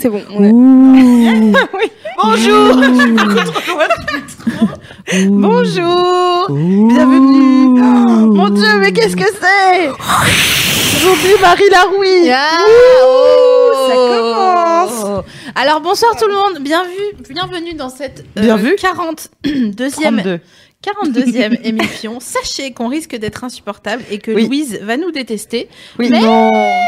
C'est bon. on est- Bonjour Bonjour Bienvenue Oh, Mon Dieu, mais qu'est-ce que c'est? J'oublie Marie Larouille Ah, ça oh. commence. Alors bonsoir tout le monde, bienvenue, bienvenue dans cette euh, Bien vu. 42e 32. 42e émission. Sachez qu'on risque d'être insupportable et que Oui. Louise va nous détester. Oui, Mais-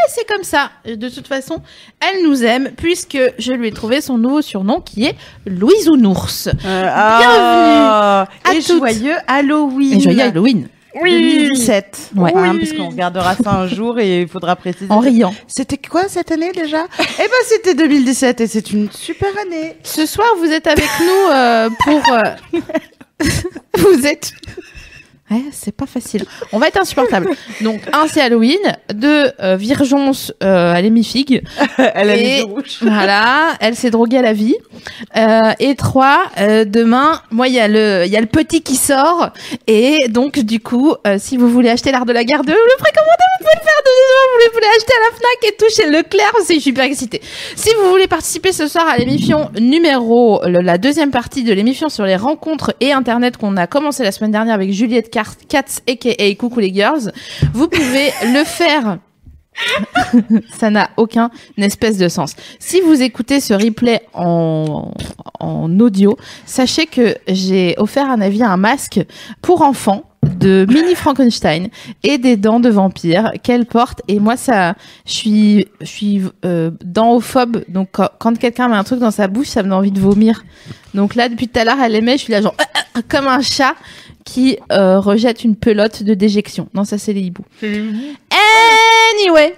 C'est comme ça. De toute façon, elle nous aime puisque je lui ai trouvé son nouveau surnom qui est Louise Ounours. Euh, ah, à Et toutes. joyeux Halloween Et joyeux Halloween. 2017 Ouais. Hein, parce qu'on regardera ça un jour et il faudra préciser. En riant. C'était quoi cette année déjà? Eh ben c'était 2017 et c'est une super année. Ce soir, vous êtes avec nous euh, pour. euh, vous êtes. Ouais, c'est pas facile. On va être insupportable. Donc, un, c'est Halloween. Deux, euh, Virgence euh, à l'hémifig. Elle a Et- les yeux rouges. Voilà, elle s'est droguée à la vie. Euh, et trois, euh, demain, moi, il y, a le- il y a le petit qui sort. Et donc, du coup, euh, si vous voulez acheter l'art de la guerre 2, le précommandez, vous pouvez le faire de vous voulez acheter à la FNAC et tout chez Leclerc. C'est super excité. Si vous voulez participer ce soir à l'émission numéro, le- la deuxième partie de l'émission sur les rencontres et Internet qu'on a commencé la semaine dernière avec Juliette Car- Katz, a.k.a. Coucou les girls, vous pouvez le faire. Ça n'a aucun espèce de sens. Si vous écoutez ce replay en, en audio, sachez que j'ai offert un avis à un masque pour enfants de mini Frankenstein et des dents de vampire qu'elle porte. Et moi ça je suis je suis euh, dentophobe. Donc quand, quand quelqu'un met un truc dans sa bouche ça me donne envie de vomir. Donc là depuis tout à l'heure elle aimait je suis là genre comme un chat qui euh, rejette une pelote de déjection. Non ça c'est les hiboux. Anyway.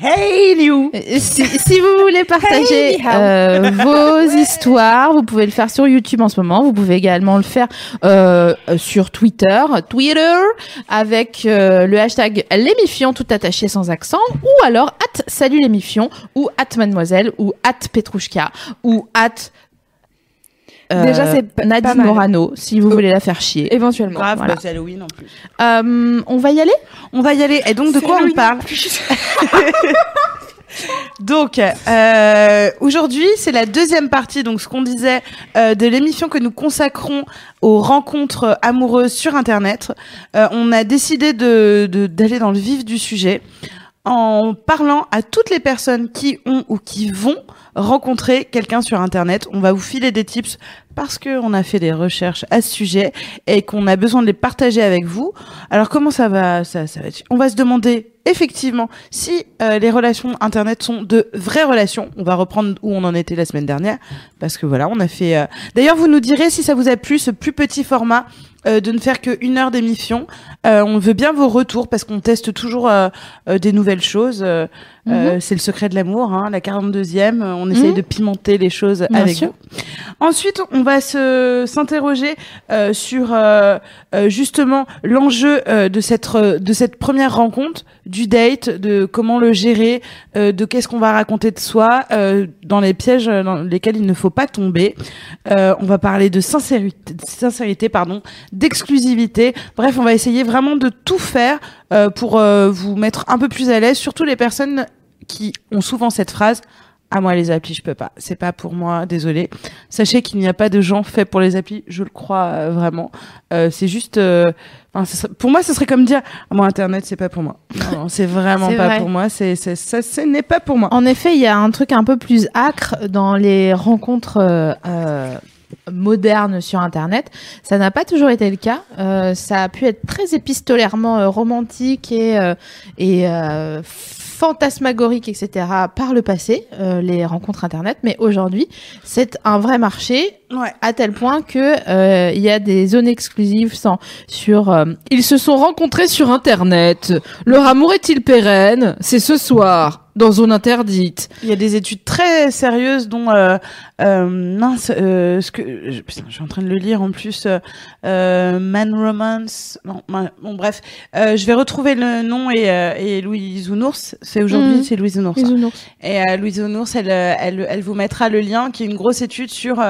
Hey Liu. Euh, si, si vous voulez partager Hey, euh, vos histoires, vous pouvez le faire sur YouTube en ce moment. Vous pouvez également le faire euh, sur Twitter, Twitter, avec euh, le hashtag l'émifion tout attaché sans accent, ou alors at salut l'émifion, ou at mademoiselle, ou at petrouchka, ou at Déjà, c'est pas- Nadine pas mal. Morano, si vous voulez la faire chier. Éventuellement. Grave, Voilà. bah, c'est Halloween en plus. Euh, on va y aller? On va y aller. Et donc, de C'est quoi on Halloween. parle? Donc, euh, aujourd'hui, c'est la deuxième partie, donc ce qu'on disait, euh, de l'émission que nous consacrons aux rencontres amoureuses sur Internet. Euh, on a décidé de de- d'aller dans le vif du sujet en parlant à toutes les personnes qui ont ou qui vont rencontrer quelqu'un sur Internet. On va vous filer des tips parce qu'on a fait des recherches à ce sujet et qu'on a besoin de les partager avec vous. Alors comment ça va ça, va être On va se demander effectivement si euh, les relations internet sont de vraies relations. On va reprendre où on en était la semaine dernière parce que voilà, on a fait. euh, D'ailleurs, vous nous direz si ça vous a plu ce plus petit format. Euh, de ne faire que une heure d'émission. Euh, on veut bien vos retours parce qu'on teste toujours euh, des nouvelles choses. Euh, euh, c'est le secret de l'amour, hein, la 42e. euh, On essaye Mhm. de pimenter les choses Bien avec sûr. vous. Ensuite, on va se s'interroger euh, sur euh, euh, justement l'enjeu euh, de cette de cette première rencontre, du date, de comment le gérer, euh, de qu'est-ce qu'on va raconter de soi, euh, dans les pièges dans lesquels il ne faut pas tomber. Euh, on va parler de sincérité, de sincérité pardon, d'exclusivité. Bref, on va essayer vraiment de tout faire euh, pour euh, vous mettre un peu plus à l'aise, surtout les personnes qui ont souvent cette phrase ah moi les applis je peux pas. C'est pas pour moi. Désolé sachez qu'il n'y a pas de gens faits pour les applis. Je le crois euh, vraiment. Euh, c'est juste euh, enfin, ce serait- pour moi ce serait comme dire ah, moi internet c'est pas pour moi. Non, non, c'est vraiment pas vrai. pour moi. C'est c'est- ça ce n'est pas pour moi En effet, il y a un truc un peu plus acre dans les rencontres modernes sur Internet. Ça n'a pas toujours été le cas. Euh, ça a pu être très épistolairement euh, romantique et, euh, et euh, fantasmagorique, etc. par le passé, euh, les rencontres Internet. Mais aujourd'hui, c'est un vrai marché ouais à tel point que euh, il y a des zones exclusives sans, sur euh, ils se sont rencontrés sur internet leur amour est-il pérenne? C'est ce soir dans zone interdite. Il y a des études très sérieuses dont euh, euh, mince, euh, ce que je, putain, je suis en train de le lire en plus. euh, euh, Man Romance. Non, ma- bon bref, Euh, je vais retrouver le nom et, euh, et Louise Ounours. C'est aujourd'hui, Mhm. c'est Louise Ounours. Les ounours. Et euh, Louise Ounours, elle, elle, elle vous mettra le lien, qui est une grosse étude sur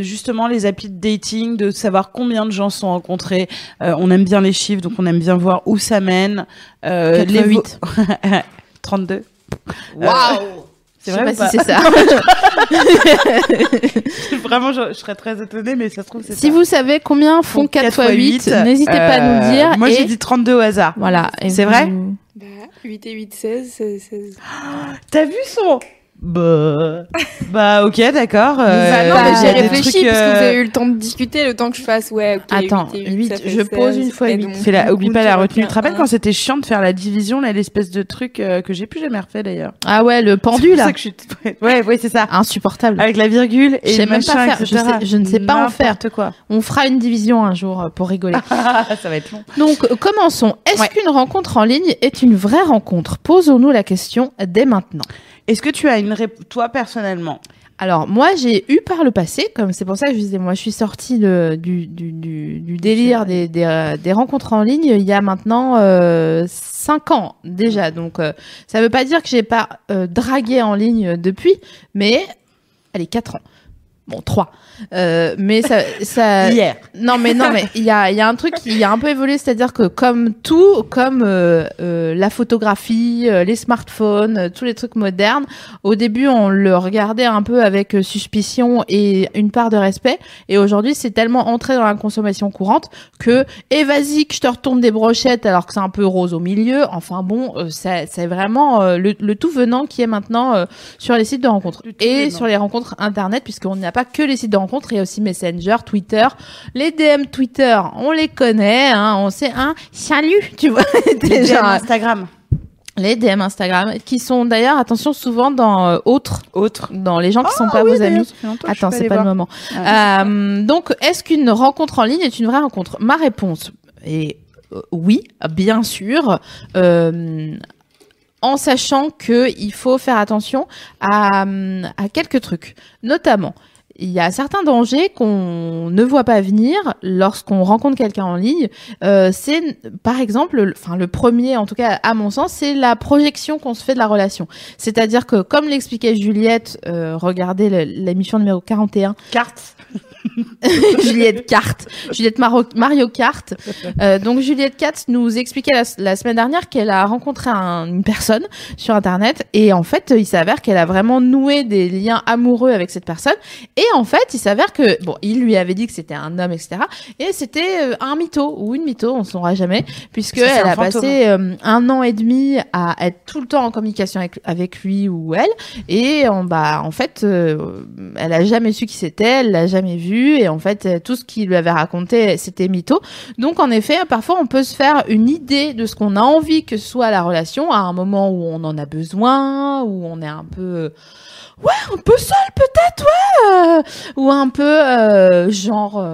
justement les applis de dating, de savoir combien de gens se sont rencontrés. Euh, on aime bien les chiffres, donc on aime bien voir où ça mène. Euh, vo- huit. 32. Waouh C'est Je sais vrai pas si c'est ça. Vraiment, je, je serais très étonnée, mais ça se trouve, c'est si ça. vous savez combien font Donc, 4 4 x 8, n'hésitez pas à nous euh, dire. Moi, et- j'ai dit 32 au hasard. Voilà. et C'est vous- vrai Bah, 8 et 8, 16, 16, 16. T'as vu son Bah, bah ok, d'accord. bah euh, non, j'ai réfléchi trucs, parce que vous euh, avez eu le temps de discuter, le temps que je fasse, ouais, ok. Attends, 8 et 8, ça fait je pose 16, une fois et 8. donc, Fais la, du oublie pas la retenue. Tu te rappelles un. quand c'était chiant de faire la division, là, l'espèce de truc euh, que j'ai plus jamais refait d'ailleurs? Ah ouais, le pendu C'est là. ça que je suis. Ouais, ouais, c'est ça. Insupportable. Avec la virgule et Je sais le même pas machin, faire. Je etc. sais- je ne sais pas en faire. Quoi. On fera une division un jour pour rigoler. ça va être long. Donc, commençons. Est-ce Ouais. qu'une rencontre en ligne est une vraie rencontre? Posons-nous la question dès maintenant. Est-ce que tu as une réponse, toi personnellement? Alors, moi, j'ai eu par le passé, comme c'est pour ça que je disais, moi, je suis sortie de- du, du, du, du délire des, des, euh, des rencontres en ligne il y a maintenant euh, 5 ans déjà. Donc, euh, ça veut pas dire que j'ai pas euh, dragué en ligne depuis, mais, allez, 4 ans. Bon, 3. Euh, mais ça, ça, Hier. non mais non mais il y a il y a un truc qui a un peu évolué c'est-à-dire que comme tout comme euh, euh, la photographie euh, les smartphones euh, tous les trucs modernes au début on le regardait un peu avec suspicion et une part de respect et aujourd'hui c'est tellement entré dans la consommation courante que et vas-y que je te retourne des brochettes alors que c'est un peu rose au milieu enfin bon euh, c'est vraiment euh, le, le tout venant qui est maintenant euh, sur les sites de rencontres et venant. sur les rencontres internet puisqu'on n'a pas que les sites de rencontres il y a aussi Messenger Twitter les DM Twitter on les connaît hein, on sait un salut tu vois Les DM Instagram. les DM Instagram qui sont d'ailleurs attention souvent dans euh, autres Autre. dans les gens qui sont pas Ah oui, vos amis Attends, c'est pas le moment. Ah, Euh, donc, est-ce qu'une rencontre en ligne est une vraie rencontre? Ma réponse est euh, oui, bien sûr. En sachant que il faut faire attention à, à quelques trucs, notamment. Il y a certains dangers qu'on ne voit pas venir lorsqu'on rencontre quelqu'un en ligne. Euh, c'est, par exemple, le- enfin le premier, en tout cas à mon sens, c'est la projection qu'on se fait de la relation. C'est-à-dire que, comme l'expliquait Juliette, euh, regardez l'émission numéro 41, Carte. Juliette Carte, Juliette Maro- Mario Kart. Euh, donc Juliette Katz nous expliquait la, la semaine dernière qu'elle a rencontré un- une personne sur internet et en fait il s'avère qu'elle a vraiment noué des liens amoureux avec cette personne et en fait il s'avère que bon il lui avait dit que c'était un homme etc et c'était euh, un mytho ou une mytho on ne saura jamais puisque elle a fantôme. passé euh, un an et demi à être tout le temps en communication avec, avec lui ou elle et en bah en fait euh, elle a jamais su qui c'était elle l'a jamais vu et en fait euh, tout ce qu'il lui avait raconté c'était mytho. Donc en effet parfois on peut se faire une idée de ce qu'on a envie que soit la relation à un moment où on en a besoin où on est un peu ouais un peu seul peut-être ouais euh, ou un peu euh, genre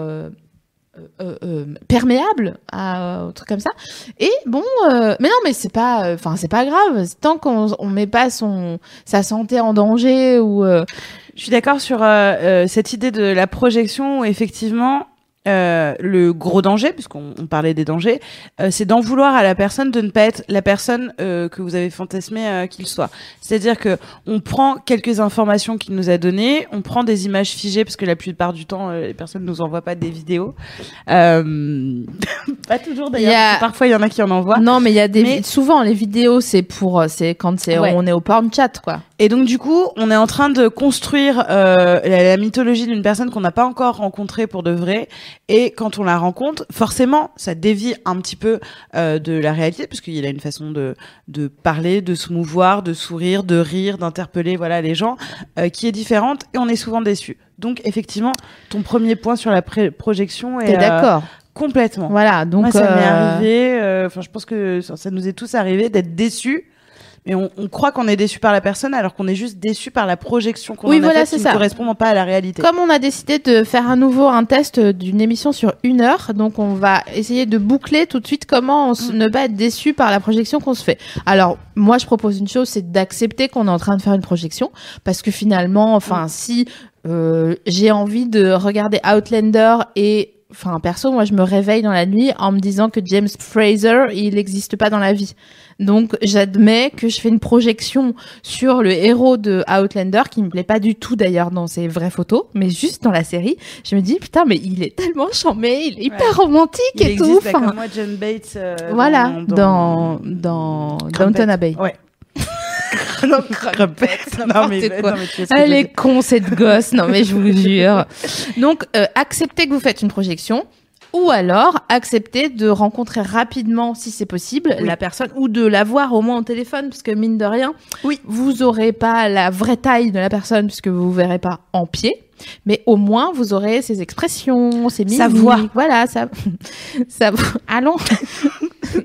perméable à un truc comme ça. Et bon mais non mais c'est pas enfin c'est pas grave. Tant qu'on on met pas son sa santé en danger ou Je suis d'accord sur euh, euh, cette idée de la projection où effectivement euh, le gros danger, puisqu'on on parlait des dangers, euh, c'est d'en vouloir à la personne de ne pas être la personne euh, que vous avez fantasmé euh, qu'il soit. C'est-à-dire que on prend quelques informations qu'il nous a données, on prend des images figées parce que la plupart du temps euh, les personnes nous envoient pas des vidéos. Euh... pas toujours d'ailleurs. A- Parfois il y en a qui en envoient. non mais il y a des Mais- souvent les vidéos c'est pour c'est quand c'est Ouais. on est au porn chat quoi Et donc du coup, on est en train de construire euh, la, la mythologie d'une personne qu'on n'a pas encore rencontrée pour de vrai. Et quand on la rencontre, forcément, ça dévie un petit peu euh, de la réalité, parce qu'il y a une façon de, de parler, de se mouvoir, de sourire, de rire, d'interpeller voilà les gens, euh, qui est différente. Et on est souvent déçu. Donc effectivement, ton premier point sur la projection est t'es euh, d'accord? complètement. voilà donc Moi, ça m'est euh, arrivé. euh, Enfin, je pense que ça, ça nous est tous arrivé d'être déçus mais on, on croit qu'on est déçu par la personne alors qu'on est juste déçu par la projection qu'on Oui, en a voilà, faite c'est qui ça. ne correspond pas à la réalité. Comme on a décidé de faire à nouveau un test d'une émission sur une heure, donc on va essayer de boucler tout de suite comment on Mm. ne pas être déçu par la projection qu'on se fait. Alors, moi, je propose une chose, c'est d'accepter qu'on est en train de faire une projection, parce que finalement, enfin, si euh, j'ai envie de regarder Outlander et Enfin, perso, moi, je me réveille dans la nuit en me disant que James Fraser, il n'existe pas dans la vie. Donc, j'admets que je fais une projection sur le héros de Outlander, qui me plaît pas du tout d'ailleurs dans ses vraies photos, mais juste dans la série. Je me dis, putain, mais il est tellement charmé, il est hyper romantique Il et tout. existe, Enfin, comme moi, John Bates. euh, voilà, dans, dans, dans, Crumpet. Downton Abbey. Ouais. non, non, mais, quoi. non, Elle est con cette gosse, non mais je vous jure. Donc euh, acceptez que vous faites une projection ou alors acceptez de rencontrer rapidement, si c'est possible, Oui. la personne ou de la voir au moins au téléphone, parce que mine de rien, Oui. vous aurez pas la vraie taille de la personne puisque vous vous verrez pas en pied. Mais au moins, vous aurez ses expressions, ses mimiques. Sa voix. Voilà, ça. ça... Allons.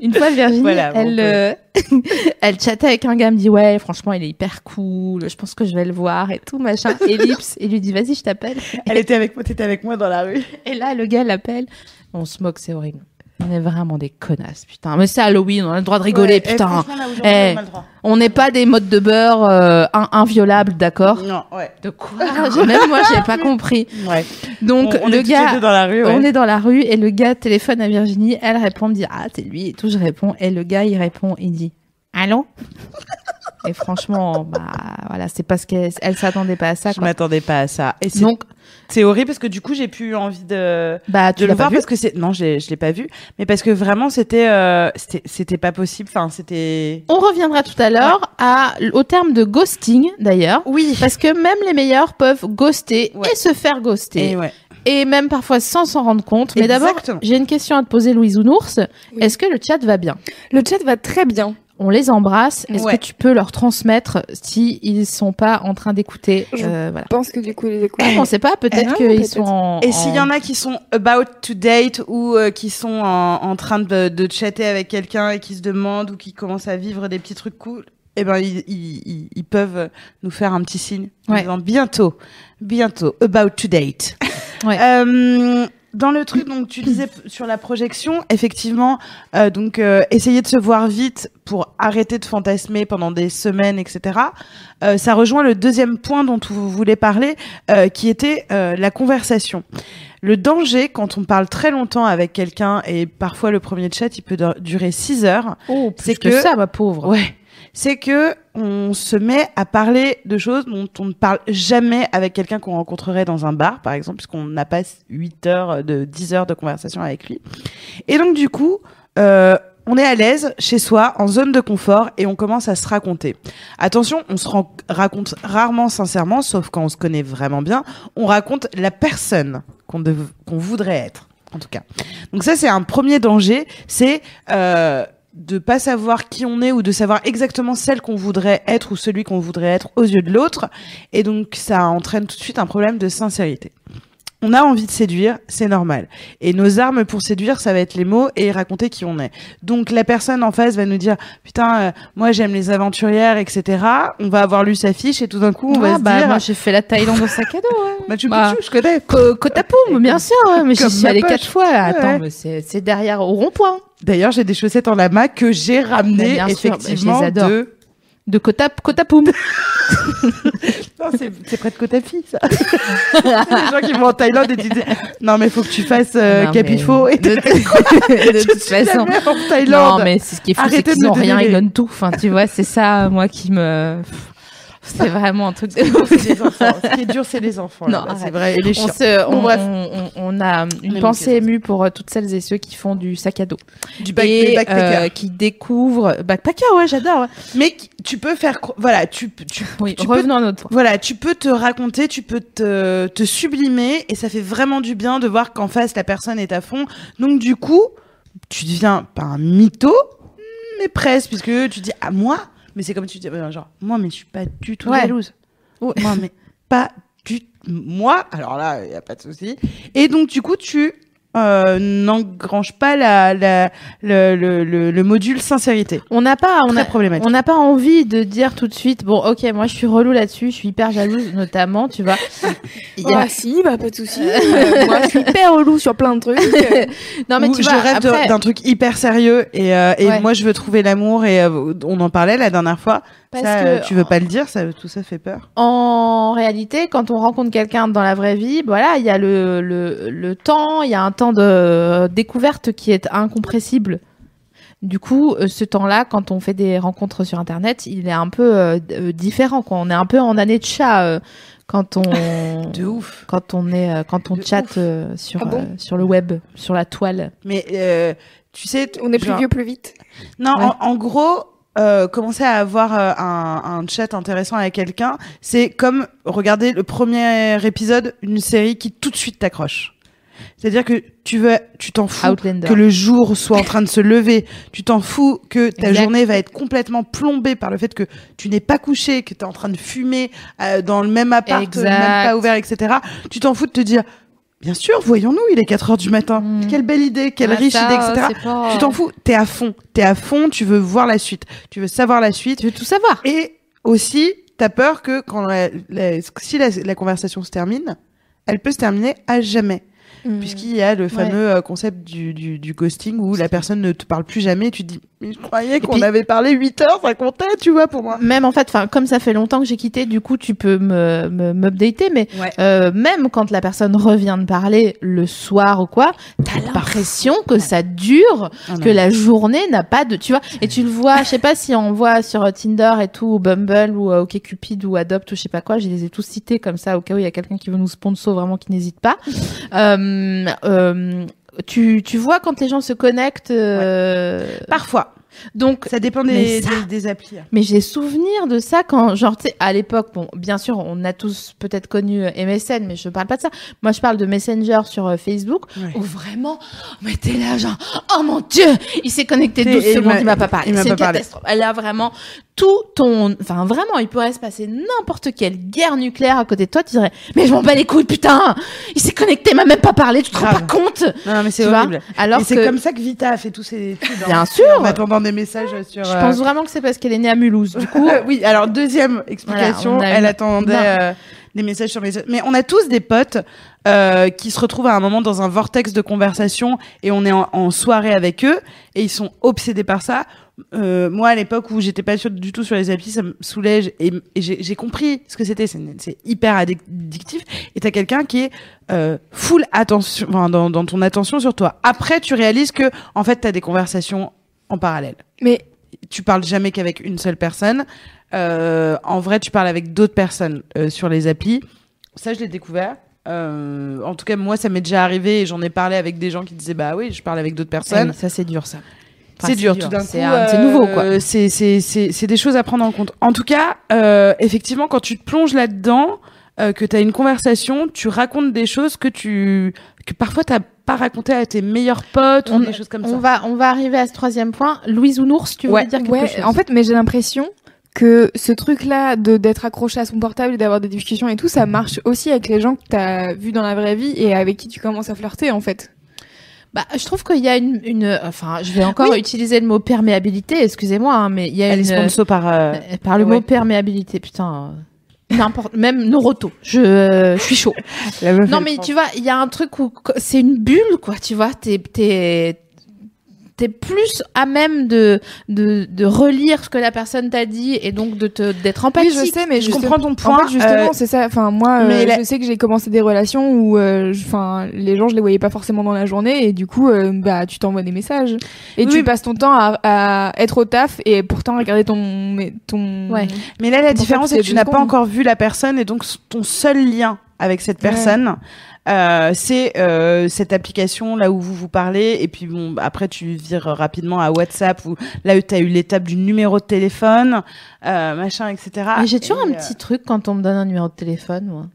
Une fois, Virginie, Voilà, bon, elle, euh, elle chattait avec un gars, elle me dit ouais, franchement, il est hyper cool. Je pense que je vais le voir et tout machin. Ellipse, et lui dit vas-y, je t'appelle. Elle était avec moi, t'étais avec moi dans la rue. Et là, le gars l'appelle. On se moque, c'est horrible. On est vraiment des connasses, putain. Mais c'est Halloween, on a le droit de rigoler, Ouais, putain. Eh. on n'est pas des modes de beurre euh, in- inviolables, d'accord Non, ouais. De quoi Même moi, j'ai pas compris. Ouais. Donc on, on le est gars, dans la rue, ouais. on est dans la rue et le gars téléphone à Virginie. Elle répond, me dit ah c'est lui et tout. Je réponds et le gars il répond, il dit allô. et franchement, bah voilà, c'est parce qu'elle elle s'attendait pas à ça. Je m'attendais pas à ça. Et c'est Donc c'est horrible parce que du coup, j'ai plus envie de bah tu de le voir vu parce que c'est non, je l'ai- je l'ai pas vu, mais parce que vraiment c'était euh, c'était c'était pas possible. Enfin, c'était On reviendra tout à l'heure à au terme de ghosting d'ailleurs. oui. Parce que même les meilleurs peuvent ghoster Ouais. et se faire ghoster. Et ouais. Et même parfois sans s'en rendre compte. Mais d'abord, j'ai une question à te poser, Louise Ounours. Oui. Est-ce que le chat va bien? Le chat va très bien. On les embrasse. Est-ce Ouais. que tu peux leur transmettre si ils sont pas en train d'écouter Je euh, Voilà. Pense que du coup, les écoutes. On sait pas. Peut-être Ah, qu'ils sont en. Et s'il y en a qui sont about to date ou euh, qui sont en, en train de, de chatter avec quelqu'un et qui se demandent ou qui commencent à vivre des petits trucs cool, eh ben ils, ils, ils- ils peuvent nous faire un petit signe en Ouais. disant bientôt, bientôt, about to date. Ouais. Euh, dans le truc, donc tu disais sur la projection, effectivement, euh, donc euh, essayer de se voir vite pour arrêter de fantasmer pendant des semaines, etc. Euh, ça rejoint le deuxième point dont vous voulez parler, euh, qui était euh, la conversation. Le danger, quand on parle très longtemps avec quelqu'un, et parfois le premier chat, il peut dur- durer 6 heures, Oh, c'est que- ça, ma pauvre. ouais, c'est que on se met à parler de choses dont on ne parle jamais avec quelqu'un qu'on rencontrerait dans un bar, par exemple, puisqu'on n'a pas 8 heures, de 10 heures de conversation avec lui. Et donc, du coup, euh, on est à l'aise chez soi, en zone de confort, et on commence à se raconter. Attention, on se raconte rarement sincèrement, sauf quand on se connaît vraiment bien. On raconte la personne qu'on voudrait être, en tout cas. Donc ça, c'est un premier danger, c'est euh, de pas savoir qui on est ou de savoir exactement celle qu'on voudrait être ou celui qu'on voudrait être aux yeux de l'autre. Et donc, ça entraîne tout de suite un problème de sincérité. On a envie de séduire, c'est normal. Et nos armes pour séduire, ça va être les mots et raconter qui on est. Donc la personne en face va nous dire putain, euh, moi j'aime les aventurières, etc. On va avoir lu sa fiche et tout d'un coup on va Ah, se bah, dire moi, j'ai fait la Thaïlande au sac à dos. ouais. Machu bah, Picchu, je connais. Co- Koh Tapoum, bien sûr, ouais, mais j'y suis allée quatre fois. Attends, Ouais. mais c'est derrière au rond-point D'ailleurs, j'ai des chaussettes en lama que j'ai ramenées sûr, bah, effectivement de. de Koh Tap- Koh Tapoum. Non, c'est près de Kotafi, ça. les gens qui vont en Thaïlande et qui disent non mais faut que tu fasses euh, Non, Capifo mais et de, de toute façon. en Thaïlande. Non, mais c'est ce qui est fou, c'est qu'ils me ont rien, ils donnent tout. Enfin, tu vois, c'est ça, moi, qui me. C'est vraiment un truc de. Ce qui est dur, c'est les enfants. Non, c'est vrai. Et les On, chiens. se, on, Bon, bref. on- on- on a une Les pensée émue pour euh, toutes celles et ceux qui font du sac à dos. Du back, et backpackers. euh, qui découvrent. Backpacker, ouais, j'adore. ouais. Mais tu peux faire. Voilà, tu, tu, Oui, tu peux à notre point. Voilà, tu peux te raconter, tu peux te, te sublimer et ça fait vraiment du bien de voir qu'en face la personne est à fond. Donc du coup, tu deviens pas un mytho, mais presque, puisque tu dis à moi, mais c'est comme tu dis, euh, genre moi, mais je suis pas du tout Ouais. jalouse. Ouais. Moi, mais pas du moi. Alors là, il y a pas de souci. Et donc du coup, tu euh, n'engrange pas la, la, le, le, le, le module sincérité. On n'a pas, on Très a, on n'a pas envie de dire tout de suite, bon, ok, moi je suis relou là-dessus, je suis hyper jalouse, notamment, tu vois. Il y a- Ah si, bah pas de souci. Euh, moi, je suis hyper relou sur plein de trucs. non mais Ou tu je vois, rêve après, d'un truc hyper sérieux et, euh, et Ouais. moi je veux trouver l'amour et euh, on en parlait la dernière fois. Parce Ça, que- tu veux pas le dire, ça, tout ça fait peur. en réalité, quand on rencontre quelqu'un dans la vraie vie, voilà, il y a le, le, le temps, il y a un temps de découverte qui est incompressible. Du coup, euh, ce temps-là, quand on fait des rencontres sur Internet, il est un peu euh, euh, différent. Quoi. On est un peu en année de chat euh, quand on De ouf. quand on est euh, quand on De chatte euh, sur Ah bon euh, sur le web, sur la toile. Mais euh, tu sais, On est plus genre- vieux plus vite. Non, Ouais. en, en gros, euh, commencer à avoir euh, un, un chat intéressant avec quelqu'un, c'est comme regarder le premier épisode d'une série qui tout de suite t'accroche. C'est-à-dire que tu veux, tu t'en fous Outlander. que le jour soit en train de se lever. Tu t'en fous que ta Exact. journée va être complètement plombée par le fait que tu n'es pas couché, que tu es en train de fumer euh, dans le même appart, Exact. même pas ouvert, etc. Tu t'en fous de te dire, bien sûr, voyons-nous, il est 4 heures du matin. Mm. Quelle belle idée, quelle Ah, riche ça, idée, etc. pas- Tu t'en fous, t'es à fond, t'es à fond, tu veux voir la suite, tu veux savoir la suite. Tu veux tout savoir. Et aussi, t'as peur que quand la- la- si la, la conversation se termine, elle peut se terminer à jamais. Mm. Puisqu'il y a le fameux euh, concept du, du, du ghosting où la personne ne te parle plus jamais et tu te dis, mais je croyais qu'on avait parlé 8 heures, ça comptait, tu vois, pour moi. Même en fait, enfin comme ça fait longtemps que j'ai quitté, du coup tu peux me m'updater, mais Ouais. euh, même quand la personne revient de parler le soir ou quoi, t'as l'impression que ça dure, Ah que la journée n'a pas de, tu vois, et tu le vois, je sais pas si on voit sur Tinder et tout, ou Bumble ou euh, OkCupid ou Adopt ou je sais pas quoi, je les ai tous cités comme ça au cas où il y a quelqu'un qui veut nous sponsor vraiment qui n'hésite pas. Euh, euh, tu, tu vois quand les gens se connectent. euh, Parfois. Donc Ça dépend des, ça- des, des applis. mais j'ai souvenir de ça quand, genre, tu sais, à l'époque, bon, bien sûr, on a tous peut-être connu euh, MSN, mais je parle pas de ça. Moi, je parle de Messenger sur euh, Facebook, Ouais. où vraiment, mais t'es là, genre, oh mon dieu, il s'est connecté Et 12 il secondes, il m'a pas parlé. C'est une catastrophe. Elle a vraiment tout ton, enfin, vraiment, il pourrait se passer n'importe quelle guerre nucléaire à côté de toi, tu dirais, mais je m'en bats les couilles, putain, il s'est connecté, il m'a même pas parlé, tu te rends pas compte? Non, non, mais c'est horrible. Alors et c'est comme ça que Vita a fait tous ses études. hein. Bien sûr. En attendant des messages sur. Je euh, pense vraiment que c'est parce qu'elle est née à Mulhouse. Du coup, oui, alors deuxième explication, Voilà, elle attendait euh, des messages sur messages. Mais on a tous des potes euh, qui se retrouvent à un moment dans un vortex de conversation et on est en, en soirée avec eux et ils sont obsédés par ça. Euh, moi, à l'époque où j'étais pas sûre du tout sur les applis, ça me soulège et, et j'ai compris ce que c'était. C'est hyper addictif. Et t'as quelqu'un qui est euh, full attention, enfin, dans, dans ton attention sur toi. Après, tu réalises que en fait, t'as des conversations en parallèle Mais tu parles jamais qu'avec une seule personne. Euh, en vrai, tu parles avec d'autres personnes euh, sur les applis. Ça, je l'ai découvert. Euh, en tout cas, moi, ça m'est déjà arrivé et j'en ai parlé avec des gens qui disaient bah oui, je parle avec d'autres Ah personnes. ça c'est dur, ça. Enfin, c'est dur, tout d'un coup. C'est un- c'est nouveau, quoi. euh, C'est c'est c'est c'est des choses à prendre en compte. En tout cas, euh, effectivement, quand tu te plonges là-dedans, euh, que tu as une conversation, tu racontes des choses que tu que parfois t'as pas raconté à tes meilleurs potes ou On- des choses comme on ça. va, on va arriver à ce troisième point. Louise Ounours, tu Ouais. dire quelque ouais, chose? en fait, mais j'ai l'impression que ce truc-là de d'être accroché à son portable et d'avoir des discussions et tout, ça marche aussi avec les gens que t'as vus dans la vraie vie et avec qui tu commences à flirter en fait. Bah, je trouve qu'il y a une, une, enfin, je vais encore Oui. utiliser le mot perméabilité. Excusez-moi, hein, mais il y a Elle est une, sponsor par euh, euh, par le ouais. mot perméabilité, putain. N'importe, même Noroto. Je, euh, je suis chaud. Non, mais tu vois, il y a un truc où c'est une bulle, quoi. Tu vois, t'es, t'es, t'es plus à même de, de, de relire ce que la personne t'a dit et donc de te, d'être empathique. Oui, je sais, mais je comprends ton point. En fait, justement, euh, c'est ça. Enfin, moi, euh, la- je sais que j'ai commencé des relations où, euh, je- enfin, les gens, je les voyais pas forcément dans la journée, et du coup, euh, bah, tu t'envoies des messages, et Oui, tu passes ton temps à, à être au taf, et pourtant regarder ton, mais- ton. Ouais. Mais là, la différence, c'est que tu n'as pas encore vu la personne et donc ton seul lien avec cette Ouais. personne, euh, c'est euh, cette application là où vous vous parlez et puis bon, après tu vires rapidement à WhatsApp où là où tu as eu l'étape du numéro de téléphone, euh, machin, etc. Mais j'ai toujours Et, un euh, petit truc quand on me donne un numéro de téléphone, moi.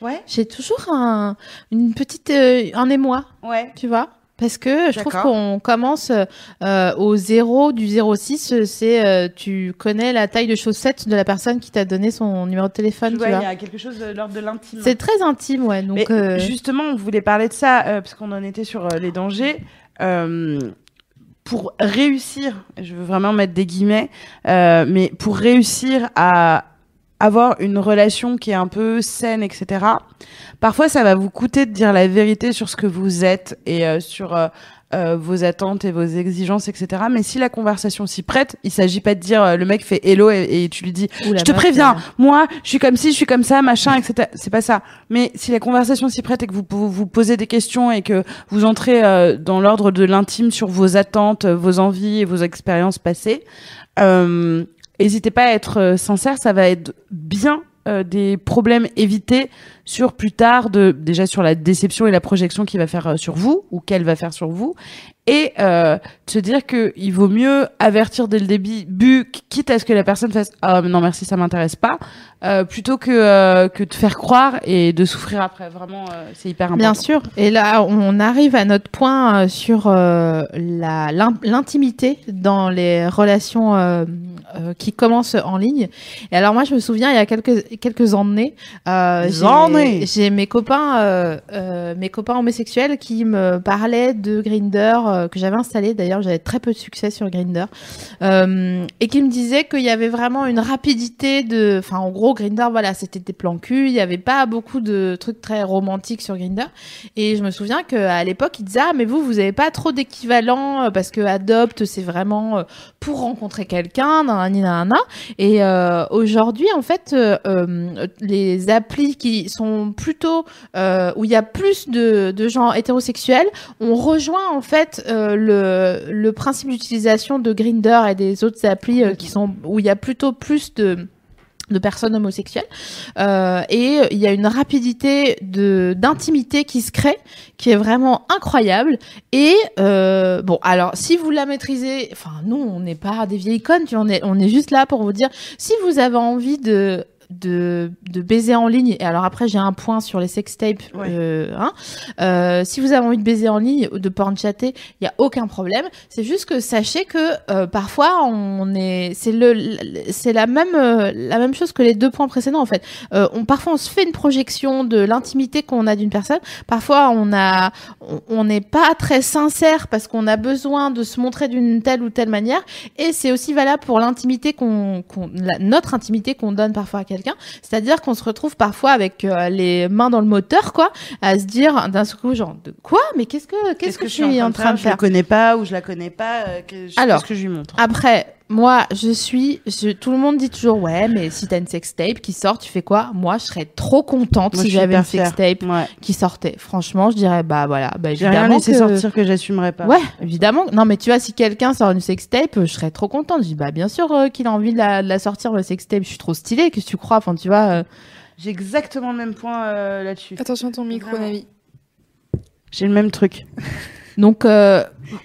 Ouais, J'ai toujours un, une petite, euh, un émoi, ouais. tu vois. Parce que je trouve qu'on commence euh, au 0 du 06, euh, c'est euh, tu connais la taille de chaussette de la personne qui t'a donné son numéro de téléphone, vois, il y a quelque chose de l'ordre de l'intime. C'est très intime, ouais. Donc, Mais euh, justement, on voulait parler de ça parce qu'on en était sur les dangers. Pour réussir, je veux vraiment mettre des guillemets, mais pour réussir à avoir une relation qui est un peu saine, etc. Parfois, ça va vous coûter de dire la vérité sur ce que vous êtes et euh, sur euh, euh, vos attentes et vos exigences, etc. Mais si la conversation s'y prête, il s'agit pas de dire euh, le mec fait hello et, et tu lui dis je te préviens, euh, moi, je suis comme ci, je suis comme ça, machin, etc. C'est pas ça. Mais si la conversation s'y prête et que vous vous, vous posez des questions et que vous entrez euh, dans l'ordre de l'intime sur vos attentes, vos envies et vos expériences passées, euh, n'hésitez pas à être euh, sincère. Ça va être bien euh, des problèmes évités sur plus tard, de déjà sur la déception et la projection qu'il va faire euh, sur vous ou qu'elle va faire sur vous, et euh, de se dire que il vaut mieux avertir dès le début, quitte à ce que la personne fasse ah non merci ça m'intéresse pas, euh, plutôt que euh, que de faire croire et de souffrir après. Vraiment, euh, c'est hyper important. Bien sûr. Et là, on arrive à notre point euh, sur euh, la l'in- l'intimité dans les relations euh, qui commencent en ligne. Et alors moi, je me souviens, il y a quelques quelques années, euh, j'ai- mes copains euh, mes copains homosexuels qui me parlaient de Grinder que j'avais installé. D'ailleurs, j'avais très peu de succès sur Grinder et qui me disaient qu'il y avait vraiment une rapidité de, enfin en gros Grinder, voilà, c'était des plans cul. Il y avait pas beaucoup de trucs très romantiques sur Grinder. Et je me souviens qu'à l'époque, ils disaient ah mais vous vous avez pas trop d'équivalent parce que Adopt c'est vraiment pour rencontrer quelqu'un, nanani nanana. Et euh, aujourd'hui en fait euh, euh, les applis qui sont plutôt où il y a plus de, de gens hétérosexuels, on rejoint en fait le, le principe d'utilisation de Grinder et des autres applis qui sont où il y a plutôt plus de de personnes homosexuelles. Euh, et il y a une rapidité de d'intimité qui se crée qui est vraiment incroyable. Et euh, bon alors si vous la maîtrisez enfin nous on n'est pas des vieilles connes tu on est on est juste là pour vous dire si vous avez envie de de, de baiser en ligne. Et alors après j'ai un point sur les sextapes Ouais. euh, hein, euh, si vous avez envie de baiser en ligne ou de porn chatter il y a aucun problème. C'est juste que sachez que euh, parfois on est c'est le c'est la même euh, la même chose que les deux points précédents en fait. Euh, on parfois on se fait une projection de l'intimité qu'on a d'une personne. Parfois on a on- on n'est pas très sincère parce qu'on a besoin de se montrer d'une telle ou telle manière. Et c'est aussi valable pour l'intimité qu'on qu'on la- notre intimité qu'on donne parfois à quelqu'un c'est-à-dire qu'on se retrouve parfois avec euh, les mains dans le moteur quoi à se dire d'un coup genre de quoi? Mais qu'est-ce que qu'est-ce que, je suis en train de Je faire? le connais pas ou je la connais pas. euh, que- Alors, qu'est-ce que je lui montre? après, moi, je suis. je- tout le monde dit toujours, ouais, mais si t'as une sextape qui sort, tu fais quoi? Moi, je serais trop contente Moi, si j'avais une sextape Ouais. qui sortait. Franchement, je dirais, bah voilà, bah J'ai rien évidemment. laissé que- sortir que j'assumerais pas. Ouais, évidemment. Non, mais tu vois, si quelqu'un sort une sextape, euh, je serais trop contente. Je dis, bah bien sûr euh, qu'il a envie de la, de la sortir, la sextape. Je suis trop stylée, qu'est-ce que tu crois? Enfin, tu vois. euh, J'ai exactement le même point euh, là-dessus. Attention à ton micro. Navi. J'ai le même truc. Donc, euh,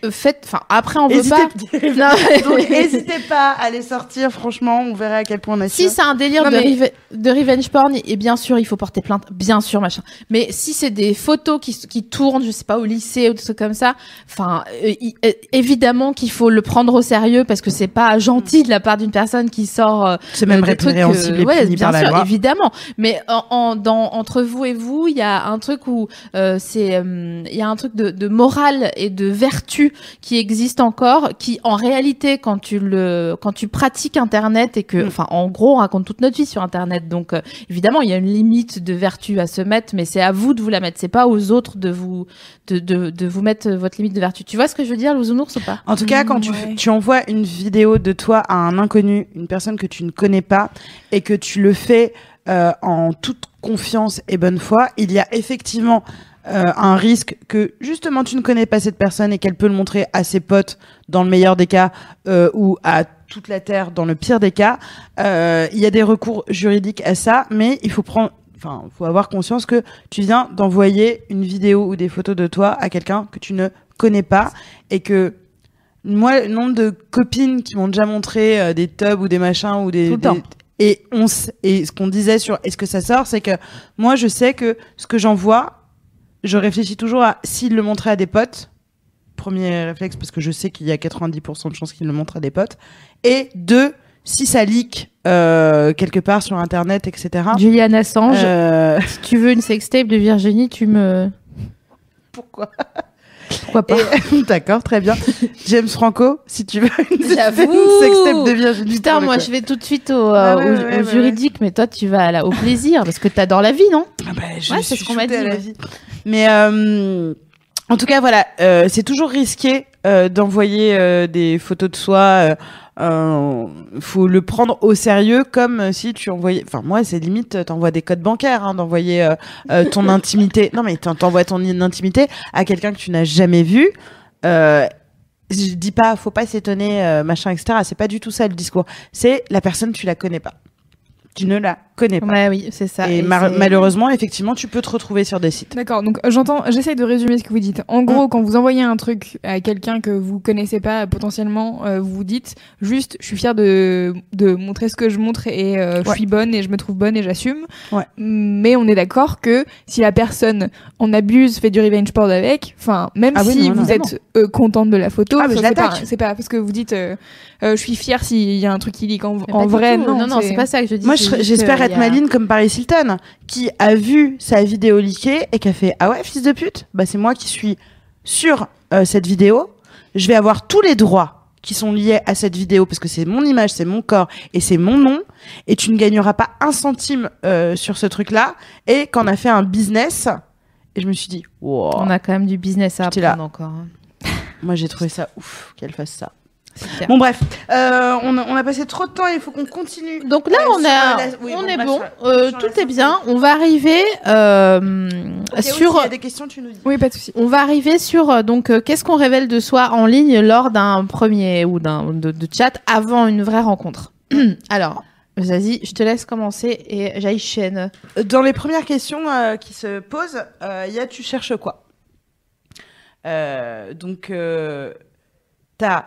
faites. Enfin, après, on veut Hésitez pas. Non, Donc n'hésitez pas à les sortir, franchement, on verra à quel point on a Si c'est un délire Non, de, mais- de revenge porn, et bien sûr, il faut porter plainte, bien sûr, machin. Mais si c'est des photos qui, qui tournent, je sais pas, au lycée ou des trucs comme ça, enfin, euh, euh, évidemment qu'il faut le prendre au sérieux parce que c'est pas gentil de la part d'une personne qui sort. euh, c'est même euh, des trucs, répréhensible euh, et ouais, bien par la sûr, loi. évidemment. Mais en, en- dans, entre vous et vous, il y a un truc où euh, c'est, euh, il y a un truc de, de morale et de vertu qui existe encore, qui en réalité, quand tu le, quand tu pratiques Internet et que, Mm. enfin, en gros, on raconte toute notre vie sur Internet, donc euh, évidemment, il y a une limite de vertu à se mettre, mais c'est à vous de vous la mettre. C'est pas aux autres de vous, de, de, de vous mettre votre limite de vertu. Tu vois ce que je veux dire, Lousounours ou pas? En tout cas, quand tu, Ouais. tu envoies une vidéo de toi à un inconnu, une personne que tu ne connais pas, et que tu le fais euh, en toute confiance et bonne foi, il y a effectivement euh, un risque que justement tu ne connais pas cette personne et qu'elle peut le montrer à ses potes dans le meilleur des cas euh, ou à toute la terre dans le pire des cas. Euh, il y a des recours juridiques à ça, mais il faut prendre Enfin, faut avoir conscience que tu viens d'envoyer une vidéo ou des photos de toi à quelqu'un que tu ne connais pas et que moi, le nombre de copines qui m'ont déjà montré euh, des tubs ou des machins ou des, Tout le temps. des- et on et ce qu'on disait sur est-ce que ça sort, c'est que moi je sais que ce que j'envoie, je réfléchis toujours à s'il le montrait à des potes, premier réflexe parce que je sais qu'il y a 90% de chances qu'il le montre à des potes. Et deux, si ça leak euh, quelque part sur internet, etc. Julian Assange, euh, si tu veux une sextape de Virginie, tu me. pourquoi? Pourquoi pas Et- D'accord, très bien. James Franco, si tu veux une, une sextape de Virginie. Putain, moi je vais tout de suite au, euh, Ah ouais, au- ouais, au ouais, ouais. juridique, mais toi tu vas à la- au plaisir parce que t'adores la vie, non? Ah bah, je Ouais, c'est ce qu'on m'a dit, Mais euh, en tout cas, voilà, euh, c'est toujours risqué euh, d'envoyer euh, des photos de soi. Euh, euh, faut le prendre au sérieux, comme si tu envoyais. Enfin, moi, c'est limite, t'envoies des codes bancaires, hein, d'envoyer euh, euh, ton intimité. Non, mais t'en- t'envoies ton intimité à quelqu'un que tu n'as jamais vu. Euh, je dis pas, faut pas s'étonner, euh, machin, etc. C'est pas du tout ça le discours. C'est la personne, tu la connais pas. Tu ne la connais pas. Ouais, oui, c'est ça. Et, malheureusement, effectivement, tu peux te retrouver sur des sites. D'accord, donc euh, j'entends, j'essaye de résumer ce que vous dites. En gros, Mm. quand vous envoyez un truc à quelqu'un que vous connaissez pas potentiellement, euh, vous vous dites juste, je suis fière de, de montrer ce que je montre et euh, je Ouais. suis bonne et je me trouve bonne et j'assume. Ouais. Mais on est d'accord que si la personne en abuse, fait du revenge porn avec, enfin, même Ah oui, si non, non, vous êtes euh, contente de la photo, Ah, je c'est pas, l'attaque. c'est pas parce que vous dites, euh, euh, je suis fière s'il y a un truc qui lit en, vrai, tout. non. non, non, c'est pas ça que je dis. Moi, j'espère maline comme Paris Hilton, qui a vu sa vidéo leakée et qui a fait Ah ouais, fils de pute, bah c'est moi qui suis sur euh, cette vidéo. Je vais avoir tous les droits qui sont liés à cette vidéo parce que c'est mon image, c'est mon corps et c'est mon nom. Et tu ne gagneras pas un centime euh, sur ce truc-là. Et qu'on a fait un business. Et je me suis dit, wow. On a quand même du business à là. apprendre encore. hein. moi j'ai trouvé ça ouf qu'elle fasse ça. Bon bref, euh, on, a, on a passé trop de temps, il faut qu'on continue. Donc là, Euh, on, sur, a, la- oui, on bon, est bon, sur- euh, sur tout est bien. On va arriver euh, oui, sur. y a des questions, tu nous dis. Oui, pas de souci. On va arriver sur donc euh, qu'est-ce qu'on révèle de soi en ligne lors d'un premier ou d'un de, de chat avant une vraie rencontre? Alors, Zazie, je te laisse commencer et j'aille chaîne. Dans les premières questions euh, qui se posent, euh, il y a tu cherches quoi? Euh, Donc, euh, t'as